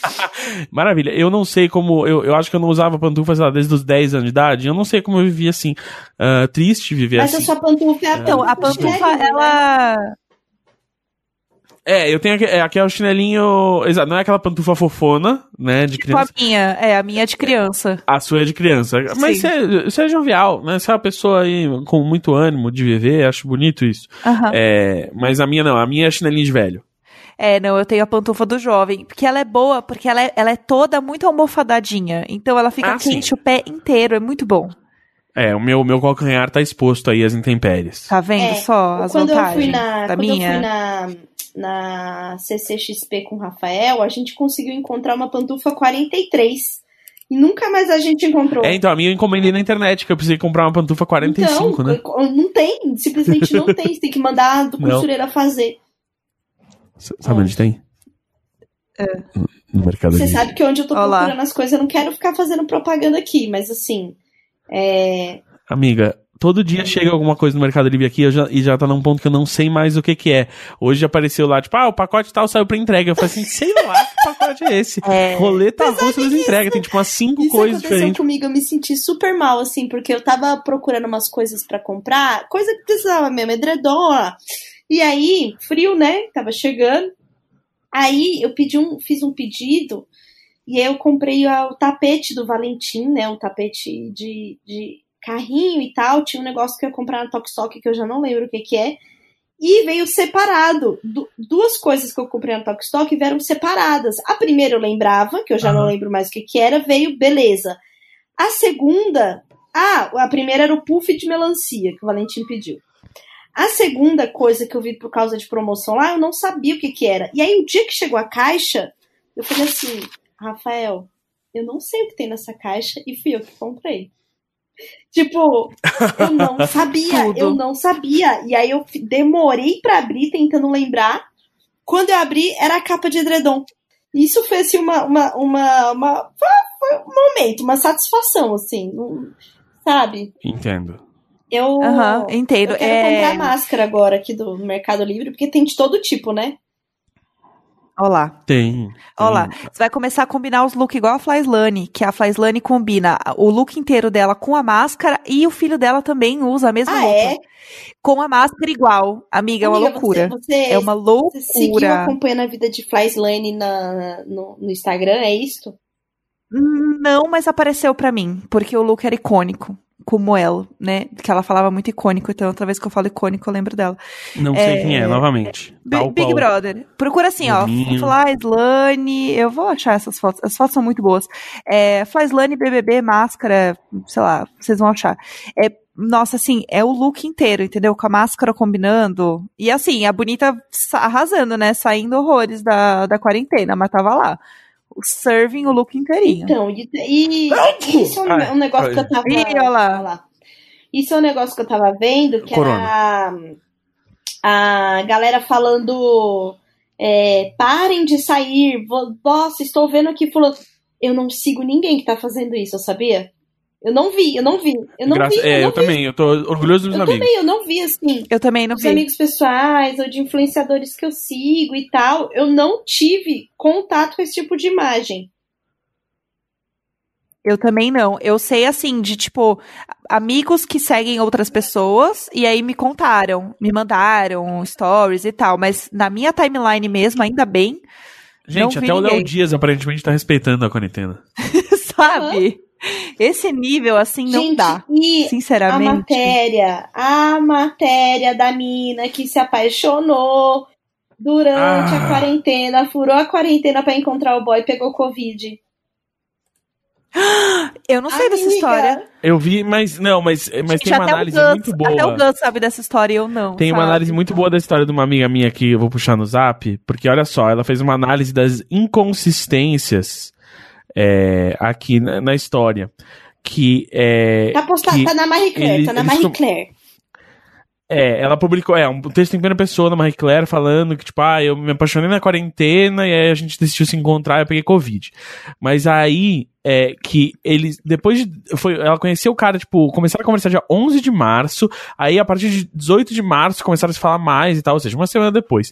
Speaker 2: (laughs)
Speaker 1: Maravilha. Eu não sei como. Eu, eu acho que eu não usava pantufa lá, desde os 10 anos de idade. Eu não sei como eu vivia assim. Uh, triste viver
Speaker 3: Mas
Speaker 1: assim.
Speaker 3: Mas a sua pantufa é a
Speaker 2: Então, a pantufa, né? ela.
Speaker 1: É, eu tenho aqui, é, aqui é o chinelinho. Exato, não é aquela pantufa fofona, né? De
Speaker 2: tipo
Speaker 1: criança.
Speaker 2: a minha, é, a minha é de criança.
Speaker 1: A sua é de criança. Mas você é, você é jovial, né? Você é uma pessoa aí com muito ânimo de viver, acho bonito isso.
Speaker 2: Uhum.
Speaker 1: É, mas a minha não, a minha é chinelinho de velho.
Speaker 2: É, não, eu tenho a pantufa do jovem, porque ela é boa, porque ela é, ela é toda muito almofadadinha, então ela fica
Speaker 1: Ah,
Speaker 2: quente
Speaker 1: sim.
Speaker 2: o pé inteiro, é muito bom.
Speaker 1: É, o meu, meu calcanhar tá exposto aí às intempéries.
Speaker 2: Tá vendo
Speaker 3: É,
Speaker 2: só as
Speaker 3: quando eu
Speaker 2: vantagens
Speaker 3: fui na,
Speaker 2: da
Speaker 3: quando
Speaker 2: minha?
Speaker 3: eu fui na, na CCXP com o Rafael, a gente conseguiu encontrar uma pantufa 43. E nunca mais a gente encontrou.
Speaker 1: É, então a minha eu encomendei na internet, que eu precisei comprar uma pantufa 45,
Speaker 3: então,
Speaker 1: né?
Speaker 3: Não tem, simplesmente não tem. Você tem que mandar do costureira fazer.
Speaker 1: Sabe onde tem?
Speaker 2: É.
Speaker 1: No Mercado
Speaker 3: Você sabe que onde eu tô
Speaker 2: Olá.
Speaker 3: procurando as coisas, eu não quero ficar fazendo propaganda aqui, mas assim. É,
Speaker 1: Amiga, todo dia chega alguma coisa no Mercado Livre aqui eu já, e já tá num ponto que eu não sei mais o que que é. Hoje apareceu lá, tipo, ah, o pacote tal saiu pra entrega. Eu falei assim, sei lá (laughs) que pacote é esse.
Speaker 2: É.
Speaker 1: Roleta russa das entregas, tem tipo umas cinco
Speaker 3: Isso
Speaker 1: coisas
Speaker 3: aconteceu
Speaker 1: diferentes.
Speaker 3: comigo, eu me senti super mal, assim, porque eu tava procurando umas coisas pra comprar, coisa que precisava mesmo, edredom, ó. E aí, frio, né? Tava chegando. Aí eu pedi um, fiz um pedido e aí eu comprei o tapete do Valentim, né? Um tapete de, de carrinho e tal. Tinha um negócio que eu ia comprar na Tok Stock que eu já não lembro o que que é. E veio separado. Du- duas coisas que eu comprei na Tok Stock vieram separadas. A primeira eu lembrava, que eu já não
Speaker 1: Aham.
Speaker 3: lembro mais o que que era, veio beleza. A segunda, ah, a primeira era o puff de melancia que o Valentim pediu. A segunda coisa que eu vi por causa de promoção lá, eu não sabia o que que era. E aí, o dia que chegou a caixa, eu falei assim, Rafael, eu não sei o que tem nessa caixa e fui eu que comprei. Tipo, eu não (laughs) sabia, eu não sabia. E aí eu demorei pra abrir, tentando lembrar. Quando eu abri, era a capa de edredom. Isso foi assim uma. uma, uma, uma- um momento, uma satisfação, assim. sabe?
Speaker 1: Entendo.
Speaker 3: Eu,
Speaker 2: Aham, entendo.
Speaker 3: eu quero
Speaker 2: É...
Speaker 3: comprar máscara agora aqui do Mercado Livre, porque tem de todo tipo, né?
Speaker 2: Olá.
Speaker 1: Tem.
Speaker 2: Olá, você vai começar a combinar os looks igual a Flyslane, que a Flyslane combina o look inteiro dela com a máscara e o filho dela também usa a mesma
Speaker 3: Ah,
Speaker 2: roupa.
Speaker 3: é?
Speaker 2: Com a máscara igual. Amiga, é uma
Speaker 3: Amiga,
Speaker 2: loucura.
Speaker 3: Você, você,
Speaker 2: É uma
Speaker 3: você seguiu
Speaker 2: loucura.
Speaker 3: acompanhando a vida de Flyslane na, no, no Instagram, é isso?
Speaker 2: Não, mas apareceu pra mim, porque o look era icônico. Como ela, né? Que ela falava muito icônico, então outra vez que eu falo icônico eu lembro dela.
Speaker 1: Não sei
Speaker 2: É,
Speaker 1: quem é, novamente.
Speaker 2: Big. Brother. Procura assim, ó.
Speaker 1: Boninho.
Speaker 2: Flyslane. Eu vou achar essas fotos. As fotos são muito boas. É, Flyslane, BBB, máscara, sei lá, vocês vão achar. É, nossa, assim, é o look inteiro, entendeu? Com a máscara combinando. E assim, a bonita sa- arrasando, né? Saindo horrores da, da quarentena, mas tava lá. O serving o look inteirinho.
Speaker 3: Então, e, e isso é um,
Speaker 1: Ai,
Speaker 3: um negócio que eu tava.
Speaker 2: Ih, olha lá.
Speaker 3: olha lá. Isso é um negócio que eu tava vendo, que era a, a galera falando. é, parem de sair. Nossa, estou vendo aqui fulano. Eu não sigo ninguém que tá fazendo isso, sabia? Eu não vi, eu não vi. Eu não
Speaker 1: Graça-
Speaker 3: vi.
Speaker 1: é,
Speaker 3: eu
Speaker 1: eu
Speaker 3: não vi.
Speaker 1: também, eu tô orgulhoso dos
Speaker 3: Eu
Speaker 1: meus amigos.
Speaker 3: também, eu não vi assim.
Speaker 2: Eu também não
Speaker 3: Dos
Speaker 2: vi.
Speaker 3: amigos pessoais ou de influenciadores que eu sigo e tal, eu não tive contato com esse tipo de imagem.
Speaker 2: Eu também não. Eu sei assim, de tipo, amigos que seguem outras pessoas e aí me contaram, me mandaram stories e tal, mas na minha timeline mesmo, ainda bem,
Speaker 1: Gente,
Speaker 2: Não vi
Speaker 1: até o Léo. Dias aparentemente tá respeitando a quarentena. (laughs)
Speaker 2: sabe? Esse nível assim não
Speaker 3: Gente,
Speaker 2: dá.
Speaker 3: e a
Speaker 2: Sinceramente.
Speaker 3: matéria, a matéria da mina que se apaixonou durante
Speaker 1: Ah.
Speaker 3: a quarentena, furou a quarentena pra encontrar o boy e pegou Covid.
Speaker 2: Eu não sei dessa
Speaker 3: Amiga.
Speaker 2: história.
Speaker 1: Eu vi, mas não, mas, mas
Speaker 2: Gente,
Speaker 1: tem uma análise
Speaker 2: Gus-
Speaker 1: muito boa.
Speaker 2: Até o Gus sabe dessa história e eu não.
Speaker 1: Tem uma
Speaker 2: sabe?
Speaker 1: análise muito boa da história de uma amiga minha que eu vou puxar no zap, porque olha só, ela fez uma análise das inconsistências é, aqui na, na história. Que é.
Speaker 3: Tá postado,
Speaker 1: que
Speaker 3: tá na Marie Claire,
Speaker 1: ele-
Speaker 3: tá na Marie Claire.
Speaker 1: É, ela publicou, é, um texto em primeira pessoa da Marie Claire falando que, tipo, ah, eu me apaixonei na quarentena e aí a gente decidiu se encontrar e eu peguei Covid. Mas aí, é, que eles, depois de, foi, ela conheceu o cara, tipo, começaram a conversar dia 11 de março, aí a partir de 18 de março começaram a se falar mais e tal, ou seja, uma semana depois.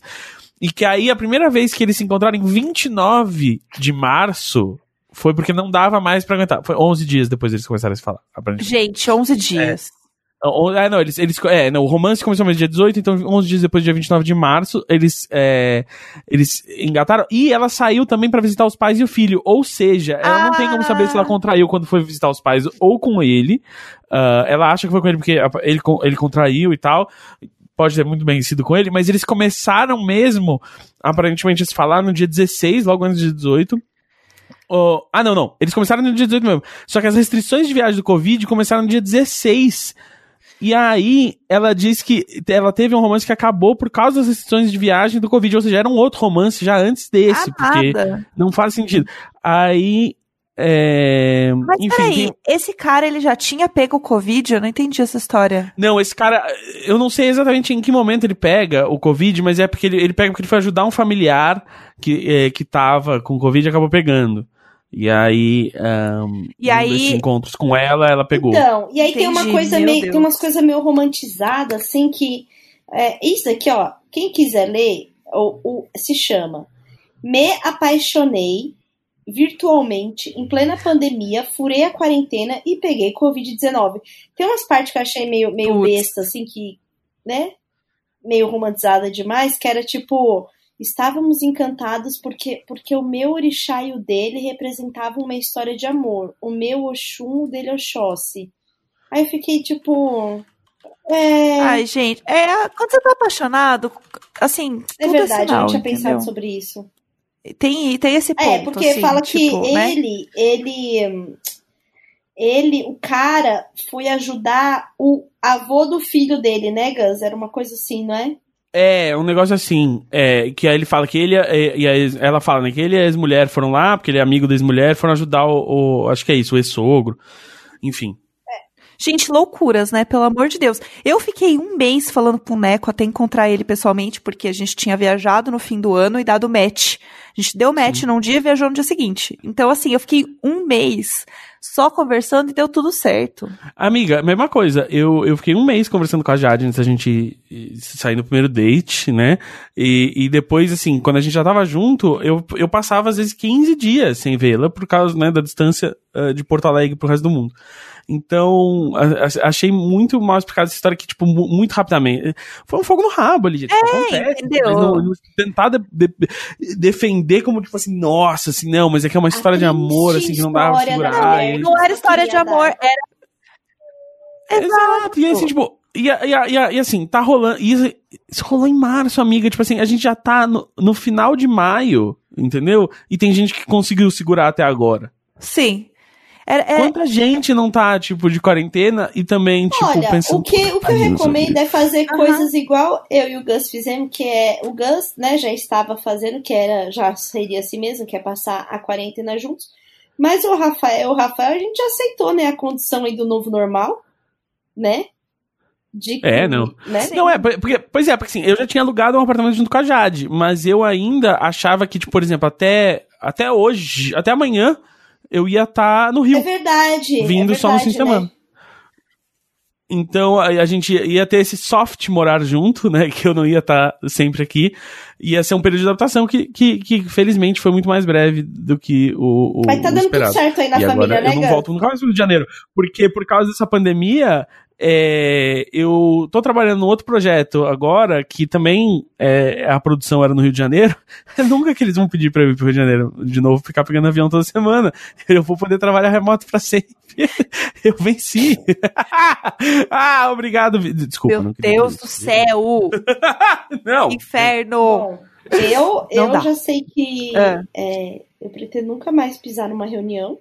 Speaker 1: E que aí a primeira vez que eles se encontraram em 29 de março foi porque não dava mais pra aguentar. Foi 11 dias depois eles começaram a se falar.
Speaker 2: Gente, 11 dias.
Speaker 1: Ah, não, eles, eles, é, não, o romance começou no dia 18, então 11 dias depois, dia 29 de março, eles, é, eles engataram. E ela saiu também pra visitar os pais e o filho. Ou seja, ela não tem como saber se ela contraiu quando foi visitar os pais ou com ele. Ah, ela acha que foi com ele porque ele, ele contraiu e tal. Pode ter muito bem sido com ele, mas eles começaram mesmo, aparentemente, a se falar no dia 16, logo antes do dia 18. Oh, ah, não, não. Eles começaram no dia 18 mesmo. Só que as restrições de viagem do Covid começaram no dia 16. E aí, ela diz que ela teve um romance que acabou por causa das restrições de viagem do Covid. Ou seja, era um outro romance já antes desse,
Speaker 2: Ah,
Speaker 1: porque
Speaker 2: nada.
Speaker 1: não faz sentido. Aí. É...
Speaker 2: Mas
Speaker 1: enfim,
Speaker 2: peraí,
Speaker 1: tem-
Speaker 2: esse cara ele já tinha pego o Covid? Eu não entendi essa história.
Speaker 1: Não, esse cara, eu não sei exatamente em que momento ele pega o Covid, mas é porque ele, ele pega porque ele foi ajudar um familiar que, é, que tava com Covid e acabou pegando. E aí, um,
Speaker 2: E aí-
Speaker 1: encontros com ela, ela pegou.
Speaker 3: Então, e aí tem uma
Speaker 2: Entendi,
Speaker 3: coisa meio,
Speaker 2: Deus.
Speaker 3: tem umas coisas meio romantizadas, assim, que é, isso aqui, ó, quem quiser ler, o, o- se chama Me apaixonei virtualmente em plena pandemia, furei a quarentena e peguei Covid-19. Tem umas partes que eu achei meio, meio
Speaker 2: Putz.
Speaker 3: besta, assim, que, né, meio romantizada demais, que era tipo, estávamos encantados porque, porque o meu orixá e o dele representavam uma história de amor. O meu Oxum, o dele é Oxóssi. Aí eu fiquei tipo. É,
Speaker 2: Ai, gente, é, quando você tá apaixonado, assim,
Speaker 3: é
Speaker 2: tudo
Speaker 3: verdade,
Speaker 2: é sinal,
Speaker 3: eu não tinha
Speaker 2: entendeu?
Speaker 3: pensado sobre isso.
Speaker 2: Tem, tem esse ponto,
Speaker 3: É, porque
Speaker 2: assim,
Speaker 3: fala
Speaker 2: tipo,
Speaker 3: que
Speaker 2: né?
Speaker 3: ele, ele, ele, o cara, foi ajudar o avô do filho dele, né, Gus? Era uma coisa assim, não é?
Speaker 1: É, um negócio assim, é, que aí ele fala que ele é, e a ex- ela fala, né, que ele e a ex-mulher foram lá, porque ele é amigo da ex-mulher, foram ajudar o, o- acho que é isso, o ex-sogro, enfim.
Speaker 2: Gente, loucuras, né? Pelo amor de Deus. Eu fiquei um mês falando com o Neco até encontrar ele pessoalmente, porque a gente tinha viajado no fim do ano e dado match. A gente deu match num dia e viajou no dia seguinte. Então, assim, eu fiquei um mês só conversando e deu tudo certo.
Speaker 1: Amiga, mesma coisa. Eu, eu fiquei um mês conversando com a Jade antes da gente eh, sair no primeiro date, né? E, e depois, assim, quando a gente já tava junto, eu, eu passava às vezes 15 dias sem vê-la, por causa né, da distância eh, de Porto Alegre pro resto do mundo. Então, a- a- achei muito mal explicado essa história que, tipo, mu- muito rapidamente. Foi um fogo no rabo ali, gente. acontece.
Speaker 2: entendeu?
Speaker 1: Não, não tentar de- de- defender como, tipo assim, nossa, assim, não, mas é que é uma história de amor, assim, que não dá pra
Speaker 3: da
Speaker 1: segurar.
Speaker 2: Não era história de
Speaker 3: queria dar.
Speaker 2: amor, era.
Speaker 1: Exato. E assim, tipo, e, e, e, e assim, tá rolando. Isso, isso rolou em março, amiga. Tipo assim, a gente já tá no, no final de maio, entendeu? E tem gente que conseguiu segurar até agora.
Speaker 2: Sim. Era, é-
Speaker 1: Quanta gente não tá, tipo, de quarentena e também, tipo,
Speaker 3: Olha,
Speaker 1: pensando.
Speaker 3: o que, o que eu
Speaker 1: "Ai, Deus,
Speaker 3: recomendo é fazer
Speaker 2: Aham.
Speaker 3: coisas igual eu e o Gus fizemos, que é o Gus, né, já estava fazendo, que era já seria assim mesmo, que é passar a quarentena juntos. Mas o Rafael, o Rafael a gente já aceitou, né, a condição aí do novo normal, né? De
Speaker 1: É, não.
Speaker 3: Né?
Speaker 1: Não, é, porque, pois é, porque assim, eu já tinha alugado um apartamento junto com a Jade, mas eu ainda achava que, tipo, por exemplo, até, até hoje, até amanhã, eu ia estar no Rio.
Speaker 3: É verdade. é
Speaker 1: vindo só no
Speaker 3: verdade,
Speaker 1: fim de semana.
Speaker 3: né?
Speaker 1: Então a, gente ia ter esse soft morar junto, né? (laughs) Que eu não ia estar sempre aqui. Ia ser um período de adaptação que, que, que felizmente foi muito mais breve do que o, o,
Speaker 3: Mas tá dando
Speaker 1: esperado.
Speaker 3: tudo certo aí na
Speaker 1: e
Speaker 3: família,
Speaker 1: agora
Speaker 3: né,
Speaker 1: eu não volto nunca mais pro Rio de Janeiro. Porque por causa dessa pandemia, é, eu tô trabalhando num outro projeto agora, que também é, a produção era no Rio de Janeiro. (laughs) nunca que eles vão pedir pra eu ir pro Rio de Janeiro de novo, ficar pegando avião toda semana. Eu vou poder trabalhar remoto pra sempre. (laughs) eu venci. (laughs) ah, obrigado. Desculpa.
Speaker 2: Meu Deus do céu!
Speaker 1: Não.
Speaker 2: Inferno!
Speaker 3: Bom, eu, eu já sei que
Speaker 2: É.
Speaker 3: é, eu pretendo nunca mais pisar numa reunião.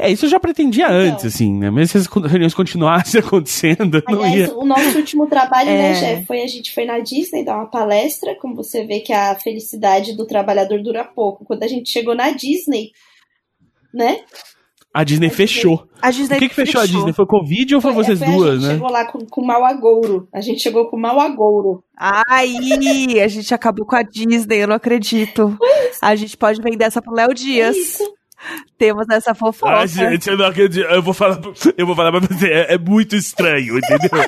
Speaker 1: É, isso eu já pretendia
Speaker 3: Então.
Speaker 1: antes, assim, né? Mesmo se as reuniões continuassem (laughs) acontecendo,
Speaker 3: Aliás,
Speaker 1: ia.
Speaker 3: o nosso último trabalho, né,
Speaker 2: É.
Speaker 3: Jeff, foi a gente foi na Disney dar uma palestra, como você vê que a felicidade do trabalhador dura pouco. Quando a gente chegou na Disney, né?
Speaker 1: A Disney fechou.
Speaker 2: A Disney
Speaker 1: O que, que fechou, a Disney? Foi Covid ou foi, vocês
Speaker 3: foi a
Speaker 1: duas,
Speaker 3: gente
Speaker 1: né?
Speaker 3: chegou lá com, com mau agouro. A gente chegou com mau agouro.
Speaker 2: Aí, a gente acabou com a Disney, eu não acredito. A gente pode vender essa pro Léo
Speaker 3: É
Speaker 2: Dias.
Speaker 3: isso.
Speaker 2: Temos essa fofoca.
Speaker 1: Ah, gente, eu não acredito. Eu vou falar, pra- eu vou falar pra você. É, é muito estranho, entendeu? (laughs)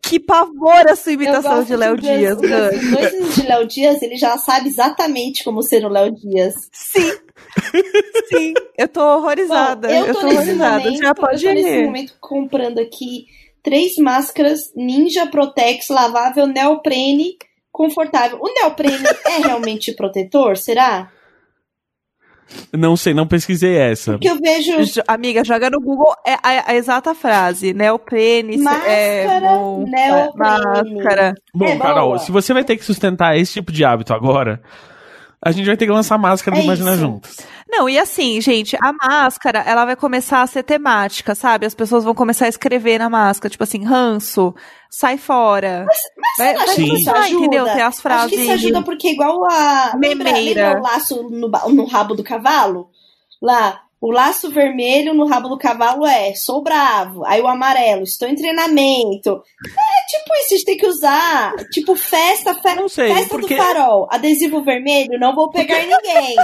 Speaker 2: Que pavor a sua
Speaker 3: Eu
Speaker 2: imitação de Léo Dias.
Speaker 3: Os dois de Léo Dias, ele já sabe exatamente como ser o Léo Dias.
Speaker 2: Sim. Sim. Eu tô horrorizada.
Speaker 3: Bom,
Speaker 2: eu tô,
Speaker 3: nesse
Speaker 2: horrorizada.
Speaker 3: momento,
Speaker 2: Já pode
Speaker 3: eu tô nesse momento comprando aqui três máscaras Ninja Protex lavável neoprene confortável. O neoprene é realmente protetor, será?
Speaker 1: Não sei, não pesquisei essa.
Speaker 3: Porque eu vejo
Speaker 2: Jo- Amiga, joga no Google é a, a exata frase. Neoprene, é
Speaker 3: Máscara,
Speaker 2: bom.
Speaker 3: neoprene.
Speaker 2: Máscara.
Speaker 1: Bom,
Speaker 3: É,
Speaker 1: Carol,
Speaker 3: boa.
Speaker 1: se você vai ter que sustentar esse tipo de hábito agora, a gente vai ter que lançar máscara
Speaker 3: É
Speaker 1: do Imagina
Speaker 3: isso.
Speaker 1: Juntas.
Speaker 2: Não, e assim, gente, a máscara, ela vai começar a ser temática, sabe? As pessoas vão começar a escrever na máscara, tipo assim, ranço, sai fora. vai,
Speaker 3: Acho
Speaker 2: vai
Speaker 3: que
Speaker 1: Sim.
Speaker 3: isso
Speaker 2: começar,
Speaker 3: ajuda.
Speaker 2: entendeu? Tem as
Speaker 3: Acho
Speaker 2: frases.
Speaker 3: que isso ajuda porque igual a lembra,
Speaker 2: Memeira.
Speaker 3: lembra o laço no, no rabo do cavalo? Lá, o laço vermelho no rabo do cavalo é sou bravo. Aí o amarelo, estou em treinamento. É tipo isso, a gente tem que usar. Tipo festa, fe-
Speaker 1: Não sei,
Speaker 3: festa
Speaker 1: porque-
Speaker 3: do farol. Adesivo vermelho, não vou pegar ninguém.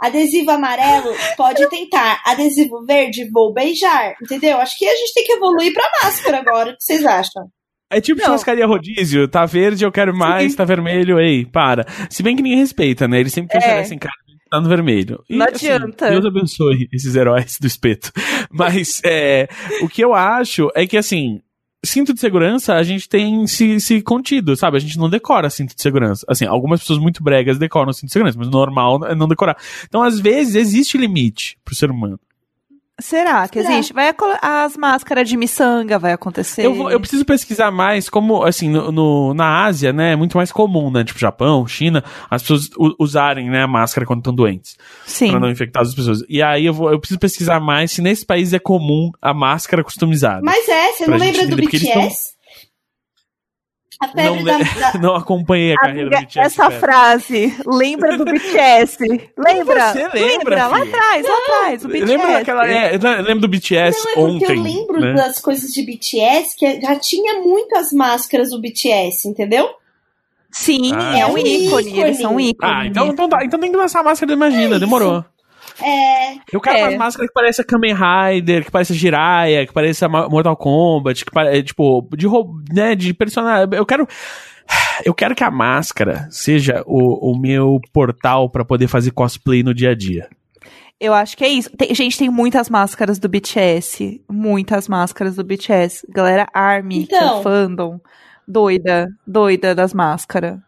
Speaker 3: Adesivo amarelo, pode tentar. Adesivo verde, vou beijar. Entendeu? Acho que a gente tem que evoluir pra máscara agora. O que vocês acham?
Speaker 1: É tipo
Speaker 2: Não.
Speaker 1: churrascaria rodízio, tá verde, eu quero mais, tá vermelho, ei, para. Se bem que ninguém respeita, né? Eles sempre te
Speaker 2: É.
Speaker 1: oferecem cara tá no vermelho. E,
Speaker 2: Não
Speaker 1: assim,
Speaker 2: adianta.
Speaker 1: Deus abençoe esses heróis do espeto. (laughs) Mas é, o que eu acho é que, assim, cinto de segurança a gente tem se, se contido, sabe? A gente não decora cinto de segurança. Assim, algumas pessoas muito bregas decoram cinto de segurança, mas normal é não decorar. Então, às vezes, existe limite pro ser humano.
Speaker 2: Será que
Speaker 3: Será?
Speaker 2: existe? Vai as máscaras de miçanga vai acontecer.
Speaker 1: Eu, vou- eu preciso pesquisar mais como, assim, no, no- na Ásia, né, é muito mais comum, né, tipo Japão, China, as pessoas usarem, né, a máscara quando estão doentes,
Speaker 2: Sim.
Speaker 1: pra não infectar as pessoas. E aí eu, vou, eu preciso pesquisar mais se nesse país é comum a máscara customizada.
Speaker 3: Mas é, você não lembra do BTS? A
Speaker 1: Não,
Speaker 3: da, da- (laughs)
Speaker 1: não acompanhei a carreira
Speaker 2: Amiga,
Speaker 1: do BTS.
Speaker 2: essa
Speaker 1: cara.
Speaker 2: frase, lembra do BTS? (laughs) Lembra?
Speaker 1: você lembra,
Speaker 2: Lá
Speaker 1: filha?
Speaker 2: atrás, lá atrás, o BTS.
Speaker 1: Lembra daquela. É, lembro do BTS
Speaker 3: Não, é porque
Speaker 1: ontem.
Speaker 3: eu lembro
Speaker 1: né?
Speaker 3: das coisas de BTS que já tinha muitas máscaras do BTS, entendeu?
Speaker 2: Sim,
Speaker 1: Ah,
Speaker 2: é um
Speaker 3: sim.
Speaker 2: ícone, eles são um ícone.
Speaker 1: Ah, então, então, tá, então tem que lançar a máscara do Imagina,
Speaker 3: É
Speaker 1: demorou.
Speaker 3: É,
Speaker 1: Eu quero
Speaker 2: É.
Speaker 1: umas máscaras que parecem Kamen Rider, que parecem Jiraiya, que parecem Mortal Kombat, que pare... tipo, de, rou- né, de personagem. Eu quero. Eu quero que a máscara seja o, o meu portal pra poder fazer cosplay no dia a dia.
Speaker 2: Eu acho que é isso. Tem- gente, tem muitas máscaras do BTS. Muitas máscaras do BTS. Galera Army, que é
Speaker 3: Então.
Speaker 2: o fandom. Doida, doida das máscaras.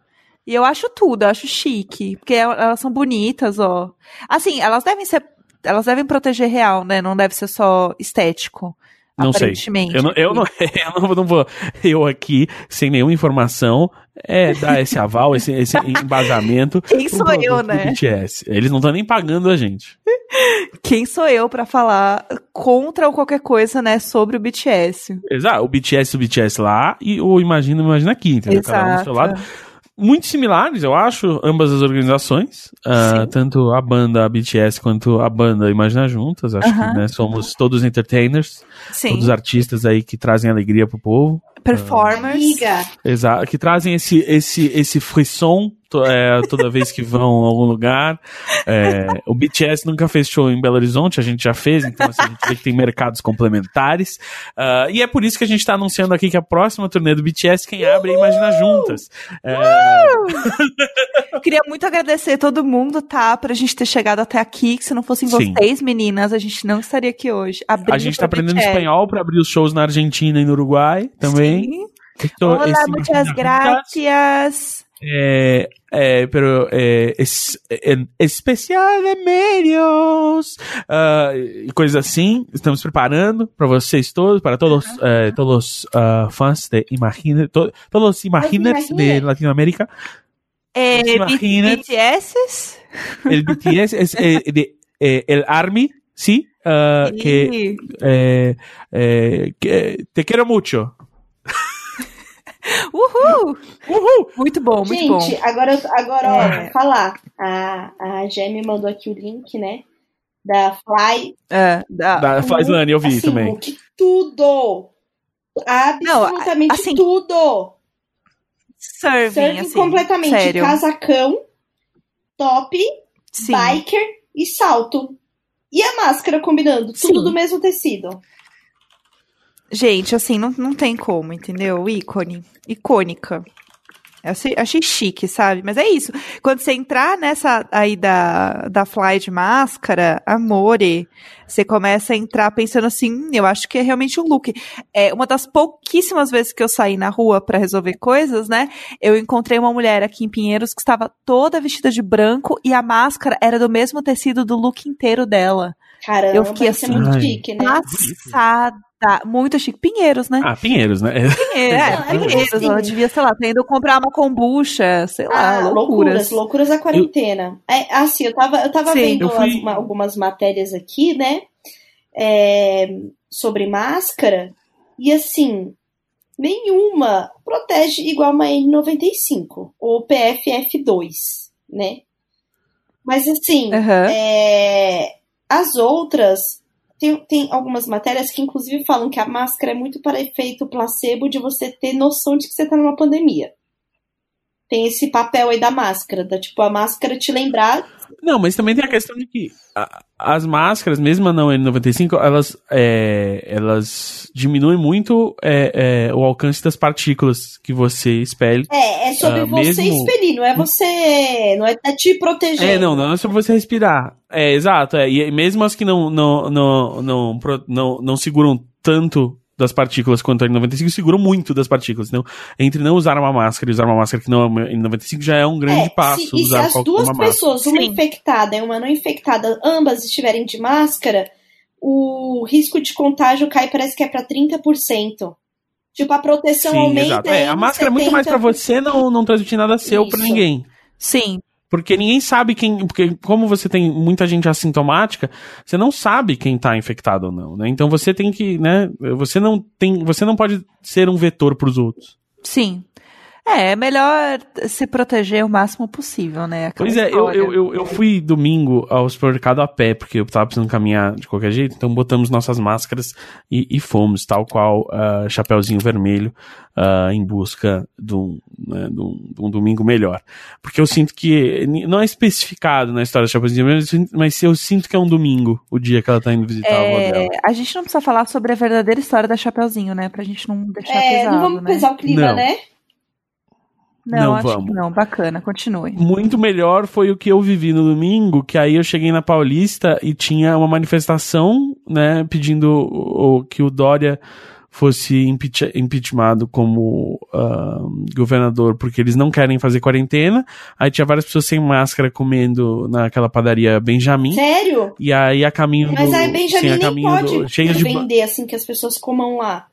Speaker 2: E eu acho tudo, eu acho chique. Porque el- elas são bonitas, ó. Assim, elas devem ser. Elas devem proteger real, né? Não deve ser só estético.
Speaker 1: Não sei.
Speaker 2: aparentemente.
Speaker 1: Eu não, eu não, (laughs) eu não, não vou, eu aqui, sem nenhuma informação, é, dar esse aval, esse, esse (laughs) embasamento.
Speaker 2: Quem
Speaker 1: pro
Speaker 2: sou
Speaker 1: produto
Speaker 2: eu,
Speaker 1: do
Speaker 2: né?
Speaker 1: BTS. Eles não estão nem pagando a gente. (laughs)
Speaker 2: Quem sou eu pra falar contra ou qualquer coisa, né, sobre o BTS?
Speaker 1: Exato, o BTS, o BTS lá e o Imagina, Imagina aqui, entendeu? Cada um do seu lado. Muito similares, eu acho, ambas as organizações.
Speaker 2: Sim.
Speaker 1: tanto a banda BTS quanto a banda Imagina Juntas. Acho
Speaker 2: Aham.
Speaker 1: que né, somos todos entertainers,
Speaker 2: Sim.
Speaker 1: todos artistas aí que trazem alegria pro povo.
Speaker 2: Performers.
Speaker 3: amiga.
Speaker 1: Exato, que trazem esse, esse, esse frisson to- é, toda vez que vão a algum lugar. É, o BTS nunca fez show em Belo Horizonte, a gente já fez, então assim, a gente vê que tem mercados complementares. Ah, e é por isso que a gente está anunciando aqui que a próxima turnê do BTS, quem abre é Imagina Juntas. É,
Speaker 2: Queria muito agradecer todo mundo, tá? Pra gente ter chegado até aqui. Que se não fossem
Speaker 1: Sim.
Speaker 2: vocês, meninas, a gente não estaria aqui hoje.
Speaker 1: a gente está
Speaker 2: pro
Speaker 1: aprendendo
Speaker 2: BTS.
Speaker 1: espanhol para abrir os shows na Argentina e no Uruguai também.
Speaker 2: Sim.
Speaker 1: Esto
Speaker 2: Olá, muitas
Speaker 1: Juntas.
Speaker 2: gracias.
Speaker 1: Eh, eh, pero eh, es especial de medios ah, e coisas assim. Estamos preparando para vocês todos, para todos eh, todos ah, fãs de Imagine, to- todos os Imaginers de. Latinoamérica. Imagina.
Speaker 2: BTS?
Speaker 1: El BTS es eh, de eh, el Army, sí, ah, que, eh, eh, que te quero mucho. (laughs)
Speaker 2: Uhul!
Speaker 1: Uhul!
Speaker 2: Muito bom, muito bom.
Speaker 3: Gente, agora, eu- agora ó,
Speaker 2: É.
Speaker 3: vou falar. A, a me mandou aqui o link, né? Da Fly.
Speaker 2: É, da-
Speaker 1: Da Flyslane, eu vi
Speaker 3: assim,
Speaker 1: também.
Speaker 3: Luke, tudo! Absolutamente
Speaker 2: assim,
Speaker 3: tudo!
Speaker 2: Serving,
Speaker 3: Serve
Speaker 2: assim,
Speaker 3: completamente
Speaker 2: sério.
Speaker 3: casacão, top,
Speaker 2: Sim.
Speaker 3: biker e salto. E a máscara combinando, tudo
Speaker 2: Sim.
Speaker 3: do mesmo tecido.
Speaker 2: Gente, assim, não, não tem como, entendeu? Ícone. Icônica. Eu achei, achei chique, sabe? Mas é isso. Quando você entrar nessa aí da, da Fly de máscara, amore, você começa a entrar pensando assim, "Hum, eu acho que é realmente um look. É uma das pouquíssimas vezes que eu saí na rua pra resolver coisas, né? Eu encontrei uma mulher aqui em Pinheiros que estava toda vestida de branco e a máscara era do mesmo tecido do look inteiro dela.
Speaker 3: Caramba,
Speaker 2: Eu fiquei
Speaker 3: isso
Speaker 2: assim,
Speaker 3: é muito
Speaker 1: ai.
Speaker 3: chique, né?
Speaker 2: Passada. Muito chique. Pinheiros, né?
Speaker 1: Ah, Pinheiros, né? (laughs)
Speaker 2: É,
Speaker 3: Não, é
Speaker 2: Pinheiros. Ela devia, sei lá, tá indo comprar uma kombucha, sei lá,
Speaker 3: Ah,
Speaker 2: loucuras.
Speaker 3: loucuras, loucuras da quarentena. É, assim, eu tava, eu tava
Speaker 2: Sim.
Speaker 3: vendo
Speaker 1: Eu fui-
Speaker 3: as- ma- algumas matérias aqui, né? é, sobre máscara, e assim, nenhuma protege igual uma N95 ou PFF2, né? Mas assim,
Speaker 2: Aham.
Speaker 3: é, as outras. Tem, tem algumas matérias que, inclusive, falam que a máscara é muito para efeito placebo de você ter noção de que você tá numa pandemia. Tem esse papel aí da máscara, da tipo, a máscara te lembrar.
Speaker 1: Não, mas também tem a questão de que a- as máscaras, mesmo a não N95, elas, é, elas diminuem muito é, é, o alcance das partículas que você expele.
Speaker 3: É, é sobre
Speaker 1: Ah,
Speaker 3: você
Speaker 1: mesmo-
Speaker 3: expelir, não é você. Não é te proteger.
Speaker 1: É, não, não é sobre você respirar. É, exato. É, e mesmo as que não, não, não, não, pro- não, não seguram tanto das partículas quanto a N95, seguram muito das partículas. Então, entre não usar uma máscara e usar uma máscara que não é N95 já é um grande
Speaker 3: É,
Speaker 1: passo
Speaker 3: se, e se
Speaker 1: usar
Speaker 3: as duas
Speaker 1: uma máscara.
Speaker 3: pessoas, uma
Speaker 2: Sim.
Speaker 3: infectada e uma não infectada, ambas estiverem de máscara, o risco de contágio cai, parece que é pra 30%. Tipo, a proteção
Speaker 1: Sim,
Speaker 3: aumenta.
Speaker 1: exato. É, a
Speaker 3: em
Speaker 1: máscara é muito mais pra
Speaker 3: 70%.
Speaker 1: você não, não transmitir nada seu pra
Speaker 3: Isso.
Speaker 1: ninguém.
Speaker 2: Sim.
Speaker 1: Porque ninguém sabe quem. Porque, como você tem muita gente assintomática, você não sabe quem tá infectado ou não, né? Então você tem que, né? Você não tem. Você não pode ser um vetor pros outros.
Speaker 2: Sim. É, é melhor se proteger o máximo possível, né? Aquela
Speaker 1: Pois é, eu, eu, eu, eu fui domingo ao supermercado a pé, porque eu tava precisando caminhar de qualquer jeito, então botamos nossas máscaras e, e fomos, tal qual ah, Chapeuzinho Vermelho, ah, em busca de um, né, de, um, de um domingo melhor. Porque eu sinto que, não é especificado na história do Chapeuzinho Vermelho, mas eu sinto- que é um domingo, o dia que ela tá indo visitar a avó
Speaker 2: É,
Speaker 1: dela.
Speaker 2: a gente não precisa falar sobre a verdadeira história da Chapeuzinho, né? Pra gente não deixar
Speaker 3: É,
Speaker 2: pesado,
Speaker 3: não vamos
Speaker 2: né?
Speaker 3: pesar o clima,
Speaker 1: Não.
Speaker 3: né?
Speaker 2: Não,
Speaker 1: Não
Speaker 2: acho
Speaker 1: vamos.
Speaker 2: que não. Bacana, continue.
Speaker 1: Muito melhor foi o que eu vivi no domingo, que aí eu cheguei na Paulista e tinha uma manifestação, né, pedindo o, o- que o Dória fosse impeach, impeachmentado como ah, governador, porque eles não querem fazer quarentena. Aí tinha várias pessoas sem máscara comendo naquela padaria Benjamin.
Speaker 3: Sério?
Speaker 1: E aí a caminho
Speaker 3: Mas
Speaker 1: do,
Speaker 3: a
Speaker 1: sim,
Speaker 3: Benjamin
Speaker 1: a
Speaker 3: nem
Speaker 1: caminho
Speaker 3: pode
Speaker 1: do, cheias de
Speaker 3: vender assim que as pessoas comam lá.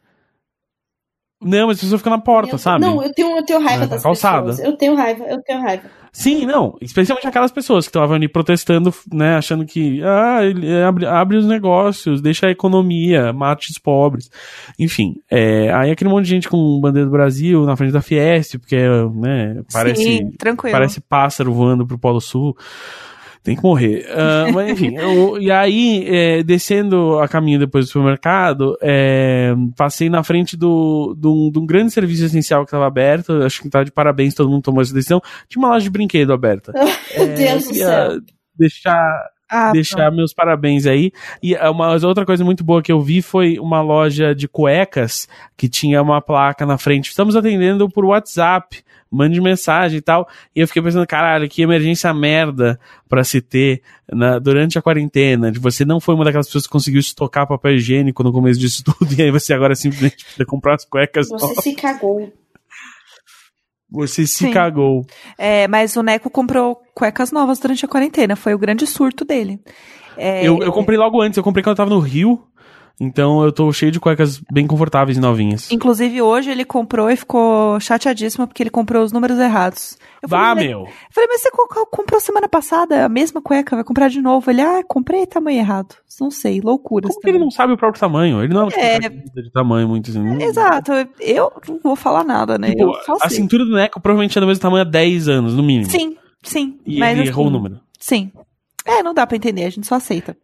Speaker 1: Não, mas as pessoas ficam na porta,
Speaker 3: Eu-
Speaker 1: sabe?
Speaker 3: Não, eu tenho, eu tenho raiva
Speaker 1: Na
Speaker 3: das
Speaker 1: calçada.
Speaker 3: pessoas. Eu tenho raiva, eu tenho raiva.
Speaker 1: Sim, não. Especialmente aquelas pessoas que estavam ali protestando, né? Achando que ah, ele abre, abre os negócios, deixa a economia, mate os pobres. Enfim, é, aí aquele monte de gente com bandeira do Brasil na frente da Fiesp, porque, né, parece,
Speaker 2: Sim, tranquilo.
Speaker 1: parece pássaro voando pro Polo Sul. Tem que morrer. Ah, (laughs) mas enfim, eu- e aí, é, descendo a caminho depois do supermercado, é, passei na frente do, de, um, de um grande serviço essencial que estava aberto. Acho que tá de parabéns, todo mundo tomou essa decisão. Tinha uma loja de brinquedo aberta. (laughs)
Speaker 3: Meu
Speaker 1: É,
Speaker 3: Deus
Speaker 1: eu
Speaker 3: do céu.
Speaker 1: Deixar,
Speaker 2: Ah,
Speaker 1: deixar meus parabéns aí. E é, uma outra coisa muito boa que eu vi foi uma loja de cuecas que tinha uma placa na frente. Estamos atendendo por WhatsApp. Mande mensagem e tal. E eu fiquei pensando, caralho, que emergência merda pra se ter na- durante a quarentena. De você não foi uma daquelas pessoas que conseguiu estocar papel higiênico no começo disso (laughs) tudo. E aí você agora simplesmente precisa comprar as cuecas.
Speaker 3: Você
Speaker 1: novas.
Speaker 3: se cagou.
Speaker 1: Você se
Speaker 2: Sim.
Speaker 1: cagou.
Speaker 2: É, mas o Neco comprou cuecas novas durante a quarentena. Foi o grande surto dele. É,
Speaker 1: Eu, eu comprei logo antes, eu comprei quando eu tava no Rio. Então eu tô cheio de cuecas bem confortáveis e novinhas.
Speaker 2: Inclusive, hoje ele comprou e ficou chateadíssimo porque ele comprou os números errados. Eu
Speaker 1: Vá,
Speaker 2: falei,
Speaker 1: meu.
Speaker 2: Eu falei, mas você co- comprou semana passada a mesma cueca, vai comprar de novo. Ele, ah, comprei tamanho errado. Não sei, loucuras.
Speaker 1: Como ele não sabe o próprio tamanho? Ele não é uma
Speaker 2: É.
Speaker 1: tipo, de tamanho muito assim.
Speaker 2: Exato, eu não vou falar nada, né?
Speaker 1: Tipo, a cintura do Neco provavelmente é do mesmo tamanho há 10 anos, no mínimo.
Speaker 2: Sim, sim.
Speaker 1: E
Speaker 2: mas
Speaker 1: ele
Speaker 2: assim,
Speaker 1: errou o número.
Speaker 2: Sim. É, não dá pra entender, a gente só aceita.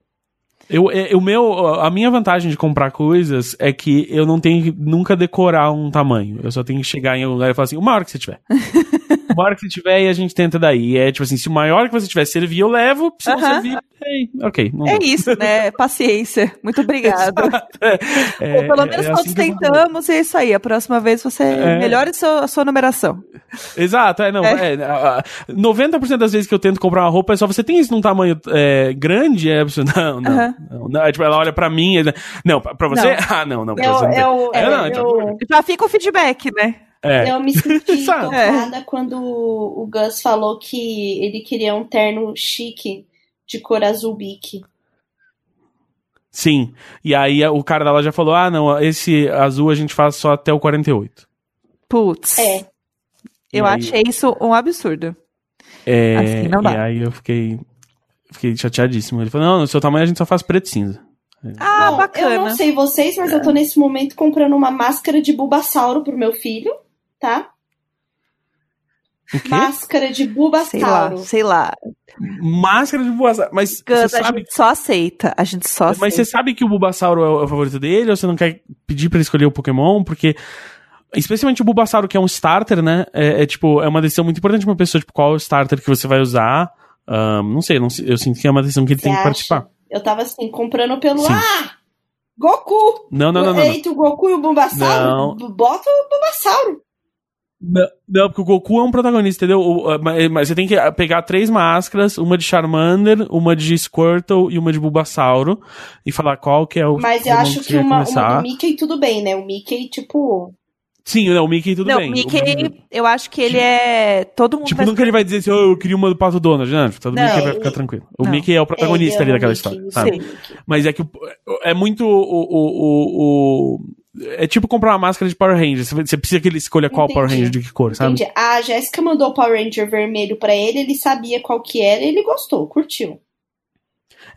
Speaker 1: Eu, é, o meu, a minha vantagem de comprar coisas é que eu não tenho que nunca decorar um tamanho. Eu só tenho que chegar em algum lugar e falar assim, o maior que você tiver. (laughs) o maior que você tiver e a gente tenta daí. É tipo assim, se o maior que você tiver servir, eu levo. Se não
Speaker 2: Aham.
Speaker 1: servir, ei, ok. Não
Speaker 2: É
Speaker 1: deu.
Speaker 2: isso, né? Paciência. Muito obrigado. (laughs)
Speaker 1: É,
Speaker 2: pelo
Speaker 1: é-
Speaker 2: menos
Speaker 1: é
Speaker 2: todos
Speaker 1: assim
Speaker 2: tentamos e é isso aí. A próxima vez você
Speaker 1: É.
Speaker 2: melhore seu- a sua numeração.
Speaker 1: Exato, é, não.
Speaker 2: É.
Speaker 1: É. a- a- 90% das vezes que eu tento comprar uma roupa é só você tem isso num tamanho é, grande? É, (laughs) não, não,
Speaker 2: Aham.
Speaker 1: não, não. É, tipo, ela olha pra mim, não, pra você? Ah, não, não,
Speaker 3: Eu,
Speaker 1: você não
Speaker 3: eu,
Speaker 1: É, não,
Speaker 3: eu,
Speaker 1: então-
Speaker 2: Já fica o feedback, né?
Speaker 1: É.
Speaker 3: eu me senti (laughs) tocada quando o Gus falou que ele queria um terno chique de cor azul bique.
Speaker 1: Sim. E aí o cara da loja falou: ah, não, esse azul a gente faz só até o 48.
Speaker 2: Putz.
Speaker 3: É.
Speaker 2: Eu
Speaker 1: aí-
Speaker 2: achei isso um absurdo.
Speaker 1: É,
Speaker 2: Assim não dá.
Speaker 1: E aí eu fiquei, fiquei chateadíssimo. Ele falou: não, no seu tamanho a gente só faz preto e cinza.
Speaker 2: Ah,
Speaker 3: Bom,
Speaker 2: bacana.
Speaker 3: Eu não sei vocês, mas eu tô nesse momento comprando uma máscara de Bulbasauro pro meu filho, tá?
Speaker 1: O quê?
Speaker 3: Máscara de
Speaker 2: Sei lá,
Speaker 3: Bulbasauro.
Speaker 2: sei lá.
Speaker 1: Máscara de Bulbasauro. Mas você
Speaker 2: a
Speaker 1: sabe.
Speaker 2: gente só aceita. A gente só
Speaker 1: Mas você
Speaker 2: aceita.
Speaker 1: sabe que o Bulbasauro é o, é o favorito dele ou você não quer pedir pra ele escolher o Pokémon? Porque. Especialmente o Bulbasauro, que é um starter, né? É, é, tipo, é uma decisão muito importante pra uma pessoa, tipo, qual é o starter que você vai usar. Ahn, não sei, não eu sinto que é uma decisão que ele
Speaker 3: Você
Speaker 1: tem que
Speaker 3: acha?
Speaker 1: participar.
Speaker 3: Eu tava assim, comprando pelo.
Speaker 1: Sim.
Speaker 3: Ah! Goku!
Speaker 1: Não, não, não, não. não.
Speaker 3: O Goku e o Bulbasauro? B- Bota o Bulbasauro.
Speaker 1: Não, não, porque o Goku é um protagonista, entendeu? O- mas, mas você tem que pegar três máscaras, uma de Charmander, uma de Squirtle e uma de Bulbasauro, e falar qual que é o
Speaker 3: Mas eu acho que
Speaker 1: quer
Speaker 3: uma, uma do Mickey tudo bem, né? O Mickey, tipo.
Speaker 1: Sim, não, o Mickey tudo
Speaker 2: não,
Speaker 1: bem.
Speaker 2: o
Speaker 1: O
Speaker 2: Mickey, eu acho que ele é. Todo mundo
Speaker 1: Tipo,
Speaker 2: vai
Speaker 1: nunca ele vai dizer assim, oh, eu queria uma do Pato Donald, né? Todo
Speaker 3: Não,
Speaker 1: Mickey vai
Speaker 3: ele-
Speaker 1: ficar tranquilo. O
Speaker 2: Não.
Speaker 1: Mickey é o protagonista
Speaker 3: é,
Speaker 1: ali
Speaker 3: é
Speaker 1: daquela
Speaker 3: Mickey,
Speaker 1: história, sabe?
Speaker 3: é Mickey.
Speaker 1: Mas é que o- é muito o, o, o, o- É tipo comprar uma máscara de Power Ranger. Você precisa que ele escolha qual
Speaker 3: Entendi.
Speaker 1: Power Ranger de que cor, sabe?
Speaker 3: Entendi. A Jéssica mandou o Power Ranger vermelho pra ele, ele sabia qual que era e ele gostou, curtiu.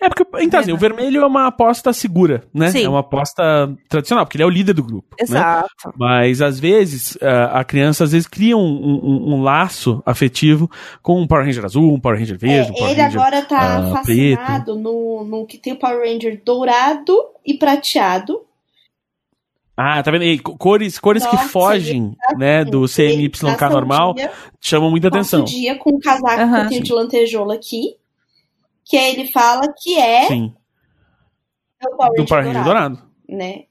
Speaker 1: É porque, então assim, o vermelho é uma aposta segura, né?
Speaker 2: Sim.
Speaker 1: É uma aposta tradicional, porque ele é o líder do grupo. Né?
Speaker 2: Exato.
Speaker 1: Mas às vezes a criança às vezes cria um, um- um laço afetivo com um Power Ranger azul, um Power Ranger verde, um
Speaker 3: É,
Speaker 1: Power
Speaker 3: ele
Speaker 1: Ranger.
Speaker 3: agora tá
Speaker 1: ah,
Speaker 3: fascinado no, no que tem o Power Ranger dourado e prateado.
Speaker 1: Ah, tá vendo? Co- Cores, cores que fogem, né, do CMYK normal,
Speaker 3: dia-
Speaker 1: chamam muita atenção.
Speaker 3: o dia com o casaco
Speaker 2: Aham.
Speaker 3: que eu tenho de lantejoula aqui. Que ele fala que é
Speaker 1: Sim, do Power Ranger
Speaker 3: dourado,
Speaker 1: dourado.
Speaker 3: né?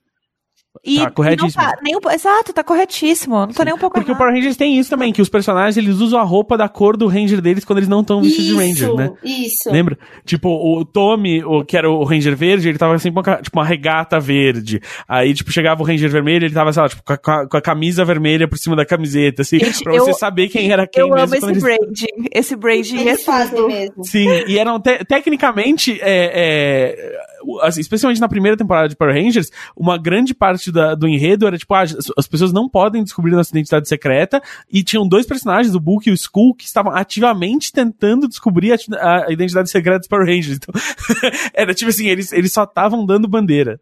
Speaker 2: E,
Speaker 1: Tá corretíssimo.
Speaker 2: e não tá nem um- exato, tá corretíssimo. Não tá nem um pouco
Speaker 1: Porque o
Speaker 2: errado.
Speaker 1: Power Rangers tem isso também, que os personagens eles usam a roupa da cor do Ranger deles quando eles não estão vestidos de Ranger, né?
Speaker 3: isso.
Speaker 1: Lembra? Tipo, o Tommy, o, que era o Ranger verde, ele tava sempre com tipo, uma regata verde. Aí, tipo, chegava o Ranger vermelho, ele tava, sei lá, tipo, com a, com a camisa vermelha por cima da camiseta, assim,
Speaker 2: Gente,
Speaker 1: pra você
Speaker 2: eu-
Speaker 1: saber quem era quem
Speaker 2: Eu
Speaker 1: mesmo.
Speaker 2: amo esse
Speaker 1: eles-
Speaker 2: branding. Esse branding é
Speaker 3: fazem
Speaker 2: tudo.
Speaker 3: mesmo.
Speaker 1: Sim, e eram te- tecnicamente, é, é, assim, especialmente na primeira temporada de Power Rangers, uma grande parte da- do enredo era tipo, ah, as, as pessoas não podem descobrir nossa identidade secreta, e tinham dois personagens, o Book e o Skull, que estavam ativamente tentando descobrir a, a identidade secreta dos Power Rangers. Então, (laughs) era tipo assim, eles, eles só estavam dando bandeira,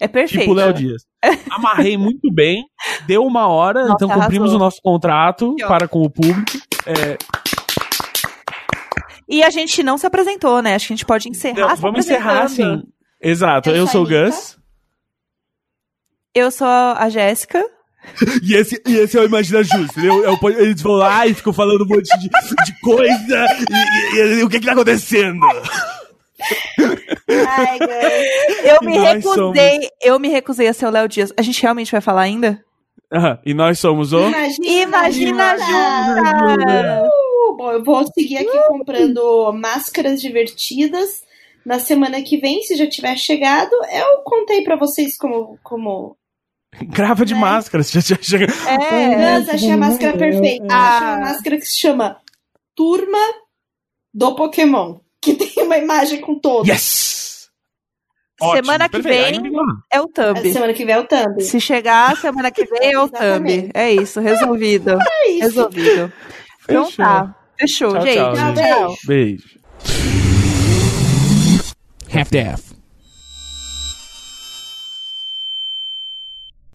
Speaker 2: É perfeito.
Speaker 1: tipo o Léo Dias. Amarrei muito bem, deu uma hora,
Speaker 2: Nossa,
Speaker 1: então cumprimos
Speaker 2: arrasou.
Speaker 1: o nosso contrato para com o público. É,
Speaker 2: E a gente não se apresentou, né? Acho que a gente pode encerrar
Speaker 1: Não, vamos encerrar assim. Exato,
Speaker 3: Eu
Speaker 1: eu sou o. Gus.
Speaker 2: Eu sou a Jéssica. (laughs)
Speaker 1: E esse, e esse é o Imagina Justo, entendeu? O po- Eles vão lá e ficam falando um monte de, de coisa e, e- e o que que tá acontecendo?
Speaker 3: Ai.
Speaker 2: Eu me recusei, eu me recusei a ser o Léo Dias. A gente realmente vai falar ainda?
Speaker 1: Aham, e nós somos o...
Speaker 2: Imagina juntas!
Speaker 3: Uh, bom, eu vou seguir aqui comprando máscaras divertidas. Na semana que vem, se já tiver chegado, eu contei pra vocês como. como... (laughs)
Speaker 1: Grava de
Speaker 3: Né?
Speaker 1: máscara. você já chega-
Speaker 2: É.
Speaker 3: Gus, achei a máscara perfeita.
Speaker 2: Ah.
Speaker 3: Achei uma máscara que se chama Turma do Pokémon. Que tem uma imagem com todos.
Speaker 1: Yes! Ótimo,
Speaker 2: semana que
Speaker 1: perfeito.
Speaker 2: vem é o thumb.
Speaker 3: Semana que vem é o thumb.
Speaker 2: Se chegar semana que vem é o thumb. É isso, resolvido. (laughs)
Speaker 3: É isso.
Speaker 2: Resolvido. Então
Speaker 1: Fechou.
Speaker 2: tá. Fechou,
Speaker 1: Tchau,
Speaker 2: gente.
Speaker 1: tchau,
Speaker 3: Tchau,
Speaker 1: gente.
Speaker 3: beijo.
Speaker 1: Beijo.
Speaker 6: Half-Death.